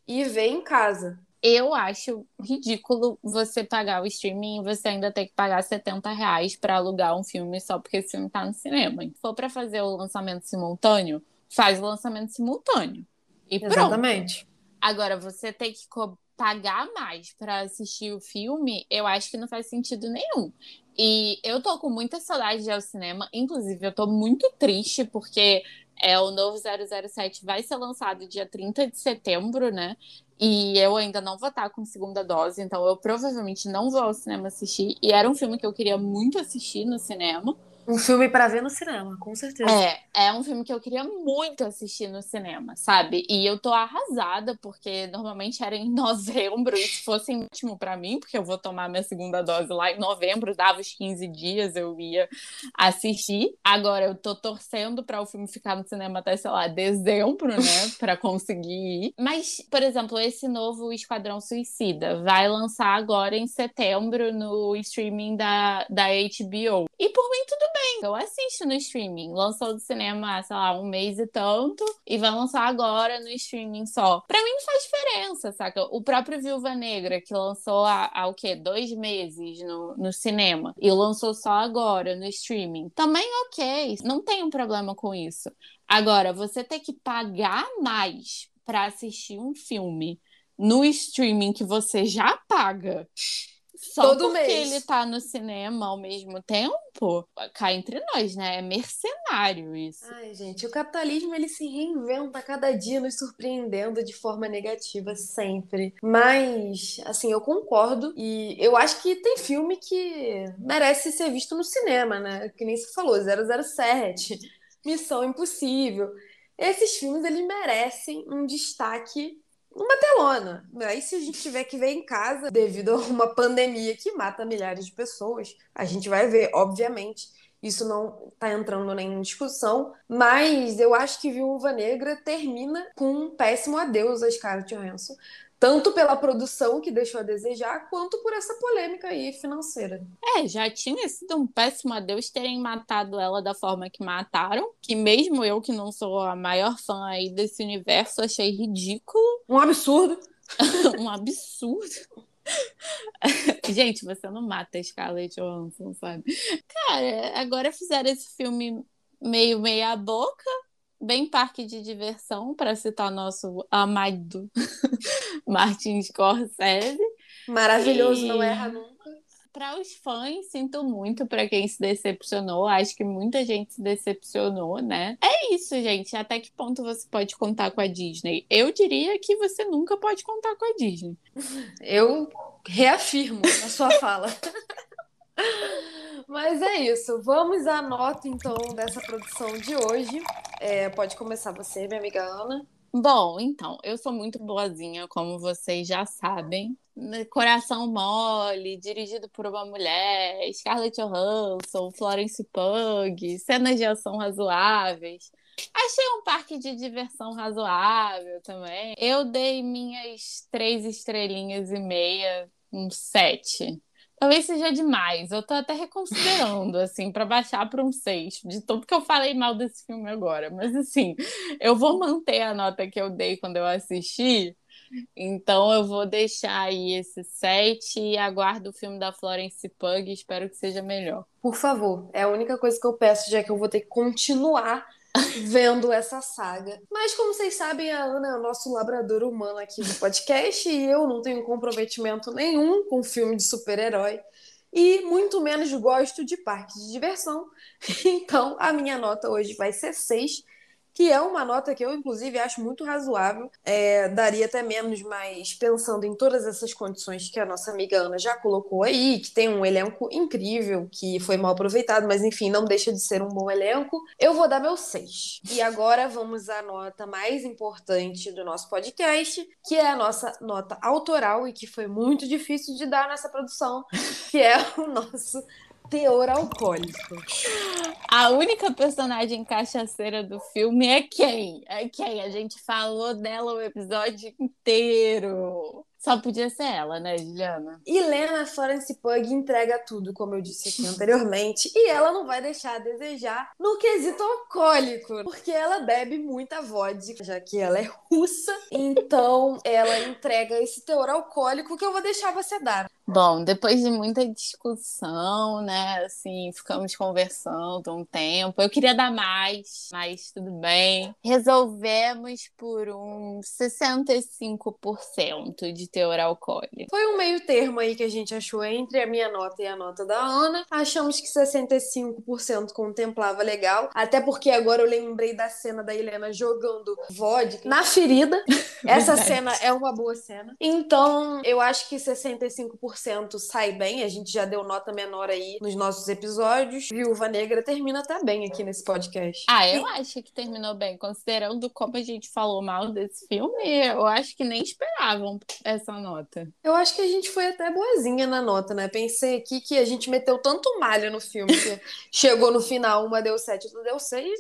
e ver em casa. Eu acho ridículo você pagar o streaming e você ainda ter que pagar 70 reais para alugar um filme só porque esse filme tá no cinema. Se for para fazer o lançamento simultâneo, faz o lançamento simultâneo. E Exatamente. Pronto. Agora, você tem que pagar mais para assistir o filme, eu acho que não faz sentido nenhum. E eu tô com muita saudade de ir ao cinema, inclusive eu tô muito triste porque É, o novo 007 vai ser lançado dia 30 de setembro, né? E eu ainda não vou estar com segunda dose, então eu provavelmente não vou ao cinema assistir. E era um filme que eu queria muito assistir no cinema. Um filme para ver no cinema, com certeza. É, é um filme que eu queria muito assistir no cinema, sabe? E eu tô arrasada, porque normalmente era em novembro, e se fosse ótimo para mim, porque eu vou tomar minha segunda dose lá em novembro, dava os 15 dias, eu ia assistir. Agora eu tô torcendo para o filme ficar no cinema até, sei lá, dezembro, né? para conseguir ir. Mas, por exemplo, esse novo Esquadrão Suicida vai lançar agora em setembro no streaming da, da HBO. E por mim, tudo bem. Eu assisto no streaming. Lançou do cinema, sei lá, um mês e tanto. E vai lançar agora no streaming só. Pra mim faz diferença, saca? O próprio Viúva Negra, que lançou há, há o quê? Dois meses no, no cinema. E lançou só agora no streaming. Também ok. Não tem um problema com isso. Agora, você ter que pagar mais para assistir um filme no streaming que você já paga só Todo porque mês. ele tá no cinema ao mesmo tempo, cá entre nós, né? É mercenário isso. Ai, gente, o capitalismo ele se reinventa a cada dia, nos surpreendendo de forma negativa sempre. Mas, assim, eu concordo e eu acho que tem filme que merece ser visto no cinema, né? Que nem você falou, 007, Missão Impossível. Esses filmes eles merecem um destaque uma telona. Aí, se a gente tiver que ver em casa, devido a uma pandemia que mata milhares de pessoas, a gente vai ver, obviamente. Isso não tá entrando nem em discussão, mas eu acho que Viúva Negra termina com um péssimo adeus a Scarlett Johansson, tanto pela produção que deixou a desejar, quanto por essa polêmica aí financeira. É, já tinha sido um péssimo adeus terem matado ela da forma que mataram, que mesmo eu que não sou a maior fã aí desse universo, achei ridículo, Um absurdo. um absurdo. Gente, você não mata a Scarlett Johansson, sabe? Cara, agora fizeram esse filme meio meia boca, bem parque de diversão, para citar nosso amado Martin Scorsese. Maravilhoso, E- não erra nunca. Para os fãs, sinto muito para quem se decepcionou. Acho que muita gente se decepcionou, né? É isso, gente. Até que ponto você pode contar com a Disney? Eu diria que você nunca pode contar com a Disney. Eu reafirmo a sua fala. Mas é isso. Vamos à nota, então, dessa produção de hoje. É, pode começar você, minha amiga Ana. Bom, então, eu sou muito boazinha, como vocês já sabem. Coração Mole, dirigido por uma mulher, Scarlett Johansson, Florence Pugh, cenas de ação razoáveis. Achei um parque de diversão razoável também. Eu dei minhas três estrelinhas e meia, um sete. Talvez seja demais. Eu tô até reconsiderando, assim, para baixar para um seis, de tanto que eu falei mal desse filme agora. Mas, assim, eu vou manter a nota que eu dei quando eu assisti. Então eu vou deixar aí esse 7 e aguardo o filme da Florence Pugh e espero que seja melhor. Por favor, é a única coisa que eu peço, já que eu vou ter que continuar vendo essa saga. Mas como vocês sabem, a Ana é o nosso labrador humano aqui do podcast e eu não tenho comprometimento nenhum com filme de super-herói e muito menos gosto de parques de diversão. Então, a minha nota hoje vai ser 6, que é uma nota que eu, inclusive, acho muito razoável. É, daria até menos, mas pensando em todas essas condições que a nossa amiga Ana já colocou aí, que tem um elenco incrível, que foi mal aproveitado, mas enfim, não deixa de ser um bom elenco, eu vou dar meu 6. E agora vamos à nota mais importante do nosso podcast, que é a nossa nota autoral e que foi muito difícil de dar nessa produção, que é o nosso teor alcoólico. A única personagem cachaceira do filme é quem? É quem? A gente falou dela o episódio inteiro. Só podia ser ela, né, Juliana? Helena Florence Pug entrega tudo, como eu disse aqui anteriormente, e ela não vai deixar a desejar no quesito alcoólico, porque ela bebe muita vodka, já que ela é russa, então ela entrega esse teor alcoólico que eu vou deixar você dar. Bom, depois de muita discussão, né? Assim, ficamos conversando um tempo. Eu queria dar mais, mas tudo bem. Resolvemos por um 65% de teor alcoólico. Foi um meio termo aí que a gente achou entre a minha nota e a nota da Ana. Achamos que 65% contemplava legal, até porque agora eu lembrei da cena da Helena jogando vodka na ferida. Essa cena é uma boa cena. Então, eu acho que 65% sai bem, a gente já deu nota menor aí nos nossos episódios. Viúva Negra termina até bem aqui nesse podcast. Ah, eu acho que terminou bem, considerando como a gente falou mal desse filme, eu acho que nem esperavam essa nota. Eu acho que a gente foi até boazinha na nota, né? Pensei aqui que a gente meteu tanto malha no filme que chegou no final, uma deu sete, outra deu seis,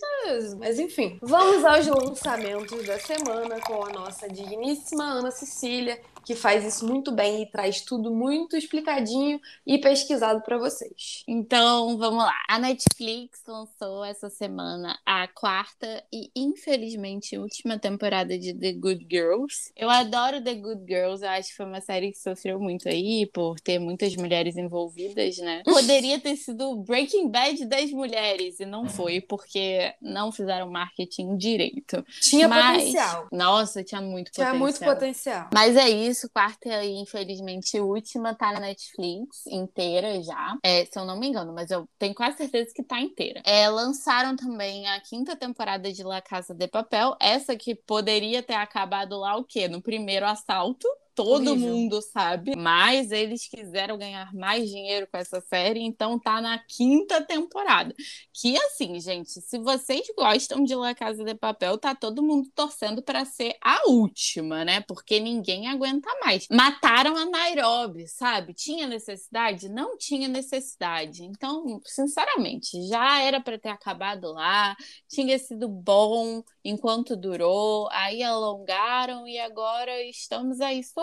mas enfim. Vamos aos lançamentos da semana com a nossa digníssima Ana Cecília que faz isso muito bem e traz tudo muito explicadinho e pesquisado para vocês. Então, vamos lá. A Netflix lançou essa semana a quarta e, infelizmente, última temporada de The Good Girls. Eu adoro The Good Girls, eu acho que foi uma série que sofreu muito aí por ter muitas mulheres envolvidas, né? Poderia ter sido Breaking Bad das mulheres e não foi, porque não fizeram marketing direito. Tinha Mas... potencial. Nossa, tinha muito tinha potencial. Tinha muito potencial. Mas é isso isso, quarta e infelizmente última tá na Netflix inteira já. É, se eu não me engano, mas eu tenho quase certeza que tá inteira. É, lançaram também a quinta temporada de La Casa de Papel, essa que poderia ter acabado lá o quê? No primeiro assalto todo Horrível. mundo sabe, mas eles quiseram ganhar mais dinheiro com essa série, então tá na quinta temporada. Que assim, gente, se vocês gostam de La Casa de Papel, tá todo mundo torcendo para ser a última, né? Porque ninguém aguenta mais. Mataram a Nairobi, sabe? Tinha necessidade? Não tinha necessidade. Então, sinceramente, já era para ter acabado lá, tinha sido bom enquanto durou, aí alongaram e agora estamos aí sofrendo.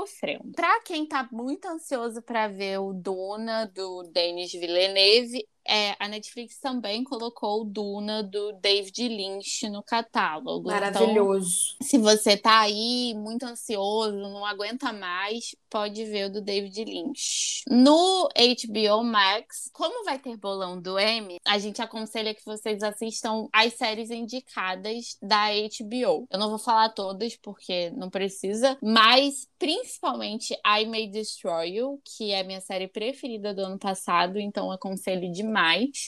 Para quem tá muito ansioso para ver o Duna do Denis Villeneuve, é, a Netflix também colocou o Duna do David Lynch no catálogo. Então, Maravilhoso. Então, se você tá aí muito ansioso, não aguenta mais, pode ver o do David Lynch. No HBO Max, como vai ter bolão do M, a gente aconselha que vocês assistam as séries indicadas da HBO. Eu não vou falar todas porque não precisa, mas principalmente I May Destroy You, que é a minha série preferida do ano passado, então aconselho demais.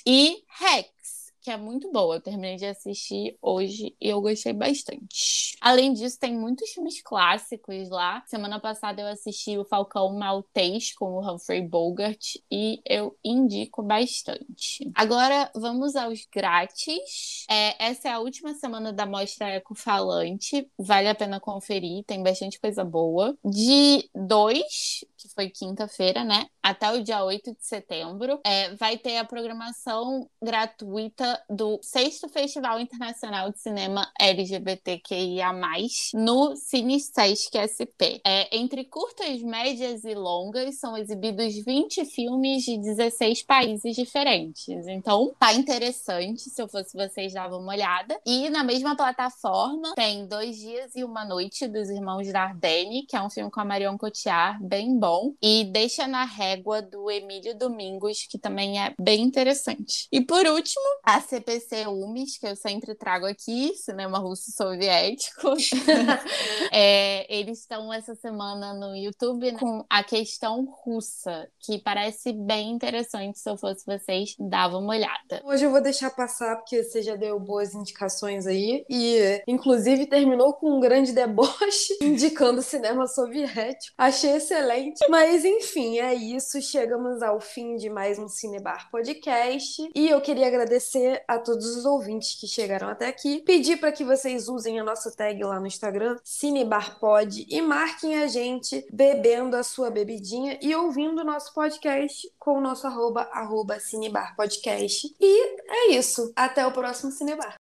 E Rex, que é muito boa. Eu terminei de assistir hoje e eu gostei bastante. Além disso, tem muitos filmes clássicos lá. Semana passada eu assisti o Falcão Maltês com o Humphrey Bogart e eu indico bastante. Agora vamos aos grátis. É, essa é a última semana da Mostra Ecofalante. Vale a pena conferir, tem bastante coisa boa. De 2, que foi quinta-feira, né? Até o dia 8 de setembro, é, vai ter a programação gratuita do sexto Festival Internacional de Cinema LGBTQIA+, no Cine Sesc SP. É, entre curtas, médias e longas, são exibidos 20 filmes de 16 países diferentes. Então, tá interessante, se eu fosse vocês, dava uma olhada. E na mesma plataforma, tem Dois Dias e Uma Noite, dos Irmãos Dardenne, que é um filme com a Marion Cotillard, bem bom. E Deixa na Régua, do Emílio Domingos, que também é bem interessante. E por último, a CPC UMIS, que eu sempre trago aqui, cinema russo soviético. é, eles estão essa semana no YouTube com a questão russa, que parece bem interessante. Se eu fosse vocês, dava uma olhada. Hoje eu vou deixar passar, porque você já deu boas indicações aí. E, inclusive, terminou com um grande deboche indicando cinema soviético. Achei excelente. Mas, enfim, é isso. Chegamos ao fim de mais um Cinebar Podcast. E eu queria agradecer a todos os ouvintes que chegaram até aqui. Pedir para que vocês usem a nossa tag lá no Instagram, CineBarPod, e marquem a gente bebendo a sua bebidinha e ouvindo o nosso podcast com o nosso arroba, arroba. E é isso. Até o próximo Cinebar.